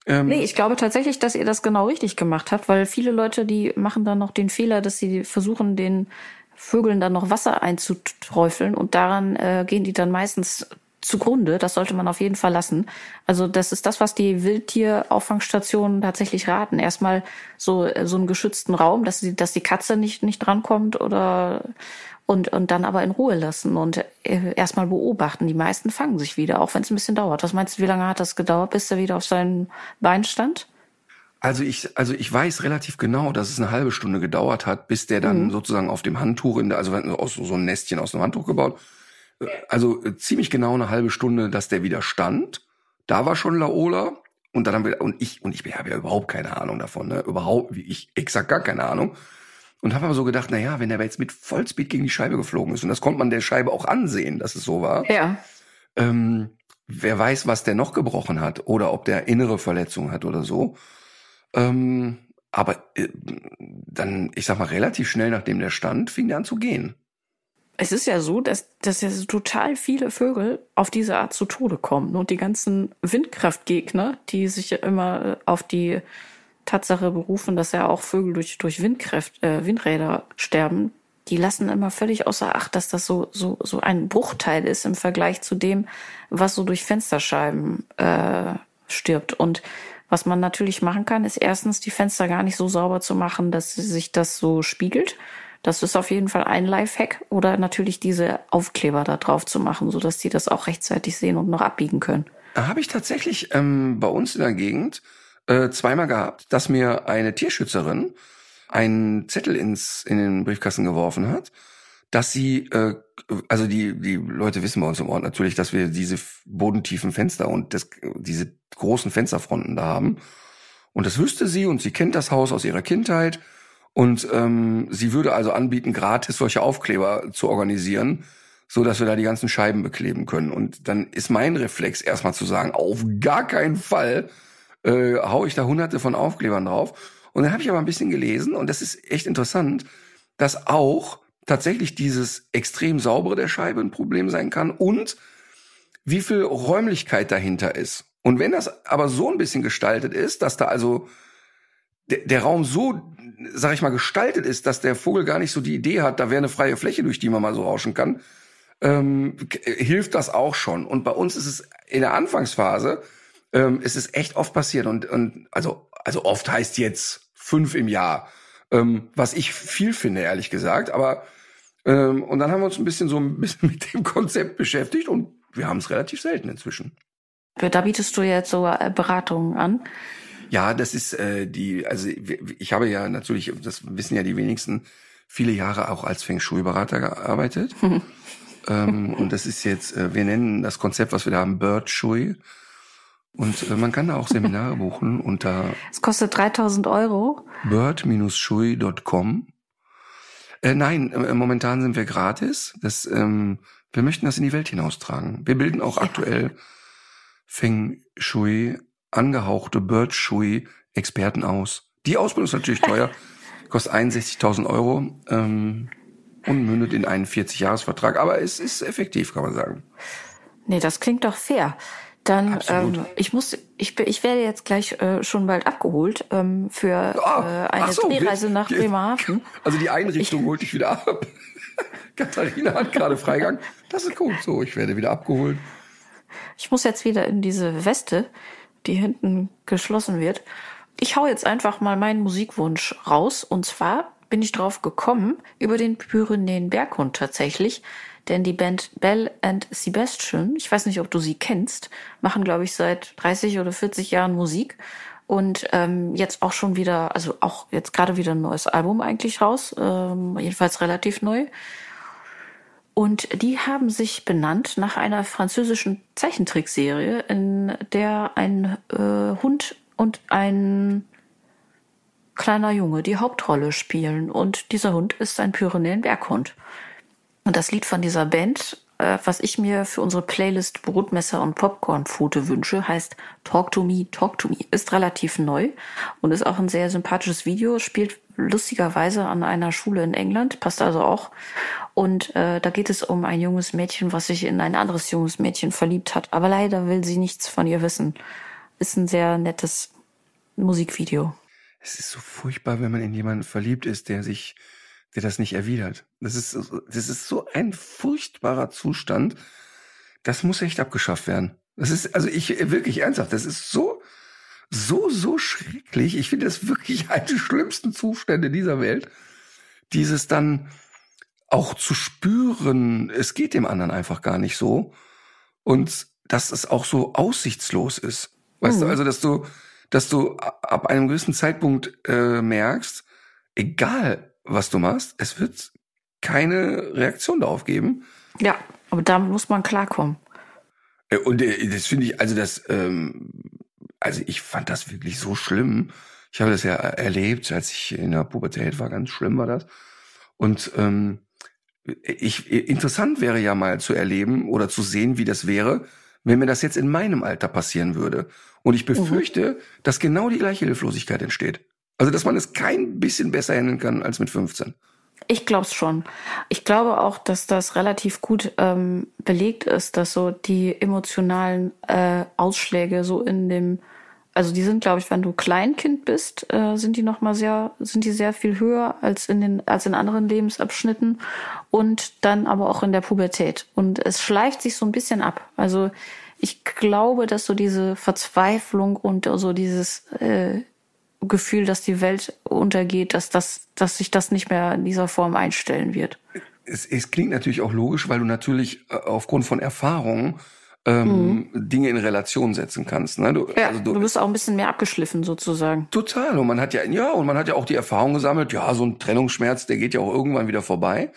Ähm, nee, ich glaube tatsächlich, dass ihr das genau richtig gemacht habt, weil viele Leute, die machen dann noch den Fehler, dass sie versuchen, den Vögeln dann noch Wasser einzuträufeln und daran äh, gehen die dann meistens zugrunde. Das sollte man auf jeden Fall lassen. Also das ist das, was die Wildtierauffangsstationen tatsächlich raten. Erstmal so so einen geschützten Raum, dass die, dass die Katze nicht nicht drankommt oder und und dann aber in Ruhe lassen und äh, erstmal beobachten. Die meisten fangen sich wieder, auch wenn es ein bisschen dauert. Was meinst du, wie lange hat das gedauert, bis er wieder auf seinen Beinen stand? Also ich, also ich weiß relativ genau, dass es eine halbe Stunde gedauert hat, bis der dann mhm. sozusagen auf dem Handtuch in der, also aus so ein Nestchen aus einem Handtuch gebaut, also äh, ziemlich genau eine halbe Stunde, dass der wieder stand. Da war schon Laola und dann haben wir und ich und ich habe ja überhaupt keine Ahnung davon, ne? Überhaupt, wie ich exakt gar keine Ahnung. Und habe aber so gedacht, na ja, wenn er jetzt mit Vollspeed gegen die Scheibe geflogen ist und das konnte man der Scheibe auch ansehen, dass es so war. Ja. Ähm, wer weiß, was der noch gebrochen hat oder ob der innere Verletzungen hat oder so. Ähm, aber äh, dann, ich sag mal, relativ schnell nachdem der stand, fing der an zu gehen. Es ist ja so, dass, dass ja total viele Vögel auf diese Art zu Tode kommen. Und die ganzen Windkraftgegner, die sich ja immer äh, auf die Tatsache berufen, dass ja auch Vögel durch, durch Windkraft, äh, Windräder sterben, die lassen immer völlig außer Acht, dass das so, so, so ein Bruchteil ist im Vergleich zu dem, was so durch Fensterscheiben äh, stirbt. Und was man natürlich machen kann, ist erstens die Fenster gar nicht so sauber zu machen, dass sich das so spiegelt. Das ist auf jeden Fall ein Lifehack. Oder natürlich diese Aufkleber da drauf zu machen, sodass die das auch rechtzeitig sehen und noch abbiegen können. Habe ich tatsächlich ähm, bei uns in der Gegend äh, zweimal gehabt, dass mir eine Tierschützerin einen Zettel ins in den Briefkasten geworfen hat, dass sie, äh, also die die Leute wissen bei uns im Ort natürlich, dass wir diese bodentiefen Fenster und das, diese großen Fensterfronten da haben. Und das wüsste sie und sie kennt das Haus aus ihrer Kindheit und ähm, sie würde also anbieten, gratis solche Aufkleber zu organisieren, so dass wir da die ganzen Scheiben bekleben können. Und dann ist mein Reflex erstmal zu sagen, auf gar keinen Fall äh, hau ich da hunderte von Aufklebern drauf. Und dann habe ich aber ein bisschen gelesen und das ist echt interessant, dass auch tatsächlich dieses extrem saubere der Scheibe ein Problem sein kann und wie viel Räumlichkeit dahinter ist. Und wenn das aber so ein bisschen gestaltet ist, dass da also der, der Raum so, sag ich mal, gestaltet ist, dass der Vogel gar nicht so die Idee hat, da wäre eine freie Fläche, durch die man mal so rauschen kann, ähm, hilft das auch schon. Und bei uns ist es in der Anfangsphase, ähm, ist es echt oft passiert und, und also, also oft heißt jetzt fünf im Jahr, ähm, was ich viel finde, ehrlich gesagt. Aber ähm, und dann haben wir uns ein bisschen so ein bisschen mit dem Konzept beschäftigt und wir haben es relativ selten inzwischen. Da bietest du jetzt so äh, Beratungen an. Ja, das ist äh, die, also ich habe ja natürlich, das wissen ja die wenigsten, viele Jahre auch als Feng Shui-Berater gearbeitet. ähm, und das ist jetzt, äh, wir nennen das Konzept, was wir da haben, Bird Shui. Und äh, man kann da auch Seminare buchen unter. Es kostet 3000 Euro. Bird-shui.com. Äh, nein, äh, momentan sind wir gratis. Das ähm, Wir möchten das in die Welt hinaustragen. Wir bilden auch ja. aktuell Feng Shui, angehauchte Bird Shui Experten aus. Die Ausbildung ist natürlich teuer, kostet 61.000 Euro ähm, und mündet in einen 40-Jahres-Vertrag, aber es ist effektiv, kann man sagen. Nee, das klingt doch fair. Dann, ähm, ich muss, ich, ich werde jetzt gleich äh, schon bald abgeholt ähm, für oh, äh, eine so, Drehreise nach Bremerhaven. Also die Einrichtung ich, holt dich wieder ab. Katharina hat gerade Freigang. Das ist gut. So, ich werde wieder abgeholt. Ich muss jetzt wieder in diese Weste, die hinten geschlossen wird. Ich hau jetzt einfach mal meinen Musikwunsch raus. Und zwar bin ich drauf gekommen über den Pyrenäen Berghund tatsächlich. Denn die Band Bell and Sebastian, ich weiß nicht, ob du sie kennst, machen, glaube ich, seit 30 oder 40 Jahren Musik und ähm, jetzt auch schon wieder, also auch jetzt gerade wieder ein neues Album eigentlich raus, ähm, jedenfalls relativ neu. Und die haben sich benannt nach einer französischen Zeichentrickserie, in der ein äh, Hund und ein kleiner Junge die Hauptrolle spielen. Und dieser Hund ist ein Pyrenäen-Berghund. Und das Lied von dieser Band, äh, was ich mir für unsere Playlist Brotmesser und Popcornpfote wünsche, heißt Talk to Me, Talk to Me. Ist relativ neu und ist auch ein sehr sympathisches Video, spielt lustigerweise an einer Schule in England, passt also auch. Und äh, da geht es um ein junges Mädchen, was sich in ein anderes junges Mädchen verliebt hat. Aber leider will sie nichts von ihr wissen. Ist ein sehr nettes Musikvideo. Es ist so furchtbar, wenn man in jemanden verliebt ist, der sich der das nicht erwidert. Das ist, das ist so ein furchtbarer Zustand. Das muss echt abgeschafft werden. Das ist, also ich, wirklich ernsthaft, das ist so, so, so schrecklich. Ich finde das wirklich einer der schlimmsten Zustände dieser Welt. Dieses dann auch zu spüren, es geht dem anderen einfach gar nicht so. Und dass es auch so aussichtslos ist. Weißt mhm. du, also, dass du, dass du ab einem gewissen Zeitpunkt äh, merkst, egal was du machst. Es wird keine Reaktion darauf geben. Ja, aber damit muss man klarkommen. Äh, und äh, das finde ich, also das, ähm, also ich fand das wirklich so schlimm. Ich habe das ja erlebt, als ich in der Pubertät war, ganz schlimm war das. Und ähm, ich, interessant wäre ja mal zu erleben oder zu sehen, wie das wäre, wenn mir das jetzt in meinem Alter passieren würde. Und ich befürchte, mhm. dass genau die gleiche Hilflosigkeit entsteht. Also, dass man es kein bisschen besser handeln kann als mit 15. Ich glaube es schon. Ich glaube auch, dass das relativ gut ähm, belegt ist, dass so die emotionalen äh, Ausschläge so in dem, also die sind, glaube ich, wenn du Kleinkind bist, äh, sind die noch mal sehr, sind die sehr viel höher als in den, als in anderen Lebensabschnitten und dann aber auch in der Pubertät. Und es schleift sich so ein bisschen ab. Also ich glaube, dass so diese Verzweiflung und so dieses äh, Gefühl, dass die Welt untergeht, dass das, dass sich das nicht mehr in dieser Form einstellen wird. Es, es klingt natürlich auch logisch, weil du natürlich äh, aufgrund von Erfahrung ähm, mhm. Dinge in Relation setzen kannst. Ne? Du, ja, also du, du bist auch ein bisschen mehr abgeschliffen sozusagen. Total. Und man hat ja, ja, und man hat ja auch die Erfahrung gesammelt, ja, so ein Trennungsschmerz, der geht ja auch irgendwann wieder vorbei.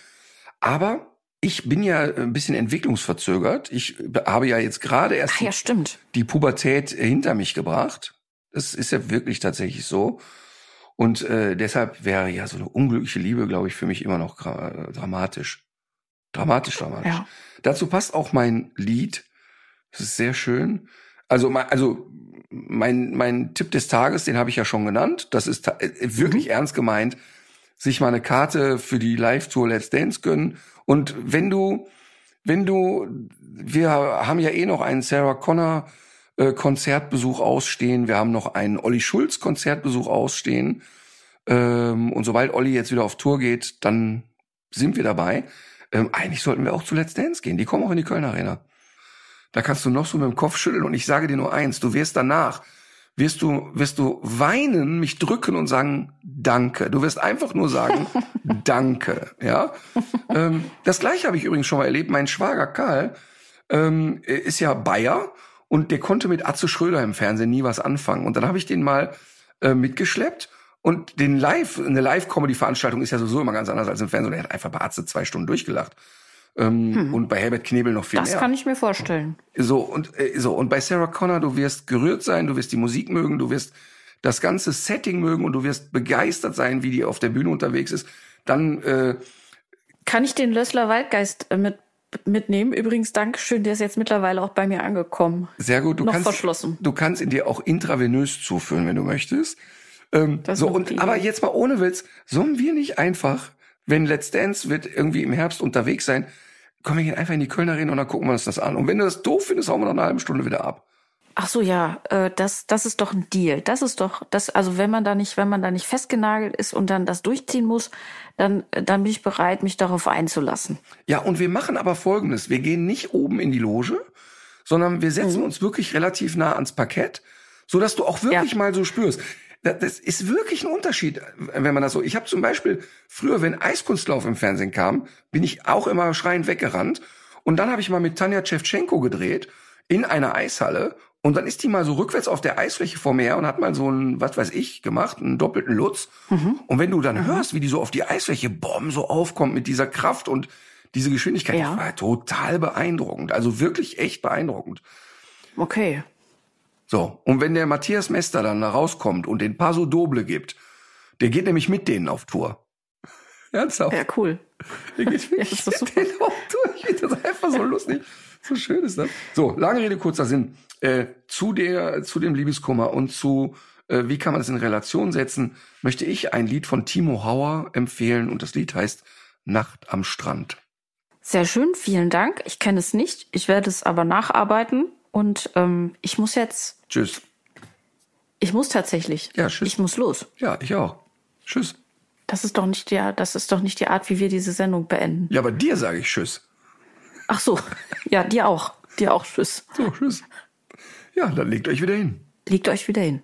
Aber ich bin ja ein bisschen entwicklungsverzögert. Ich habe ja jetzt gerade erst Ach, ja, die Pubertät hinter mich gebracht. Das ist ja wirklich tatsächlich so. Und äh, deshalb wäre ja so eine unglückliche Liebe, glaube ich, für mich immer noch dramatisch. Dramatisch, dramatisch. Ja. Dazu passt auch mein Lied. Das ist sehr schön. Also, mein, also mein, mein Tipp des Tages, den habe ich ja schon genannt. Das ist äh, wirklich mhm. ernst gemeint. Sich mal eine Karte für die Live-Tour Let's Dance gönnen. Und wenn du, wenn du, wir haben ja eh noch einen Sarah Connor äh, Konzertbesuch ausstehen. Wir haben noch einen Olli Schulz Konzertbesuch ausstehen. Ähm, und sobald Olli jetzt wieder auf Tour geht, dann sind wir dabei. Ähm, eigentlich sollten wir auch zu Let's Dance gehen. Die kommen auch in die Kölner Arena. Da kannst du noch so mit dem Kopf schütteln und ich sage dir nur eins, du wirst danach, wirst du, wirst du weinen, mich drücken und sagen, danke. Du wirst einfach nur sagen, danke, ja. Ähm, das gleiche habe ich übrigens schon mal erlebt. Mein Schwager Karl ähm, ist ja Bayer und der konnte mit Atze Schröder im Fernsehen nie was anfangen. Und dann habe ich den mal äh, mitgeschleppt und den Live, eine Live-Comedy-Veranstaltung ist ja sowieso immer ganz anders als im Fernsehen. Er hat einfach bei Atze zwei Stunden durchgelacht. Ähm, hm. Und bei Herbert Knebel noch viel das mehr. Das kann ich mir vorstellen. So, und, äh, so, und bei Sarah Connor, du wirst gerührt sein, du wirst die Musik mögen, du wirst das ganze Setting mögen und du wirst begeistert sein, wie die auf der Bühne unterwegs ist. Dann, äh, kann ich den Lössler Waldgeist äh, mit mitnehmen. Übrigens, Dankeschön, der ist jetzt mittlerweile auch bei mir angekommen. Sehr gut. Du Noch kannst, verschlossen. Du kannst ihn dir auch intravenös zuführen, wenn du möchtest. Ähm, so, und, aber jetzt mal ohne Witz, sollen wir nicht einfach, wenn Let's Dance wird irgendwie im Herbst unterwegs sein, kommen wir gehen einfach in die Kölner Arena und dann gucken wir uns das an. Und wenn du das doof findest, hauen wir nach einer halben Stunde wieder ab. Ach so, ja, äh, das, das ist doch ein Deal. Das ist doch, das, also wenn man da nicht, wenn man da nicht festgenagelt ist und dann das durchziehen muss, dann, dann bin ich bereit, mich darauf einzulassen. Ja, und wir machen aber Folgendes. Wir gehen nicht oben in die Loge, sondern wir Mhm. setzen uns wirklich relativ nah ans Parkett, so dass du auch wirklich Ja. mal so spürst. Da- Das ist wirklich ein Unterschied, wenn man das so. Ich habe zum Beispiel früher, wenn Eiskunstlauf im Fernsehen kam, bin ich auch immer schreiend weggerannt. Und dann habe ich mal mit Tanja Tschewtschenko gedreht in einer Eishalle. Und dann ist die mal so rückwärts auf der Eisfläche vor mir her und hat mal so einen, was weiß ich, gemacht, einen doppelten Lutz. Und wenn du dann hörst, wie die so auf die Eisfläche bomb so aufkommt mit dieser Kraft und diese Geschwindigkeit, Ja. das war total beeindruckend. Also wirklich echt beeindruckend. Okay. So, und wenn der Matthias Mester dann da rauskommt und den Paso Doble gibt, der geht nämlich mit denen auf Tour. Ernsthaft? Ja, cool. Der geht wirklich das ist doch mit denen auf Tour. Ich finde das einfach so lustig. So schön ist das. So, lange Rede, kurzer Sinn. Äh, zu der, zu dem Liebeskummer und zu, äh, wie kann man das in Relation setzen, möchte ich ein Lied von Timo Hauer empfehlen und das Lied heißt Nacht am Strand. Sehr schön, vielen Dank. Ich kenne es nicht. Ich werde es aber nacharbeiten und ähm, ich muss jetzt, Tschüss. ich muss tatsächlich. Ja, tschüss. Ich muss los. Ja, ich auch. Tschüss. Das ist doch nicht die, das ist doch nicht die Art, wie wir diese Sendung beenden. Ja, aber dir sage ich Tschüss. Ach so, ja, dir auch, dir auch. Tschüss. So, Tschüss. Ja, dann legt euch wieder hin. Legt euch wieder hin.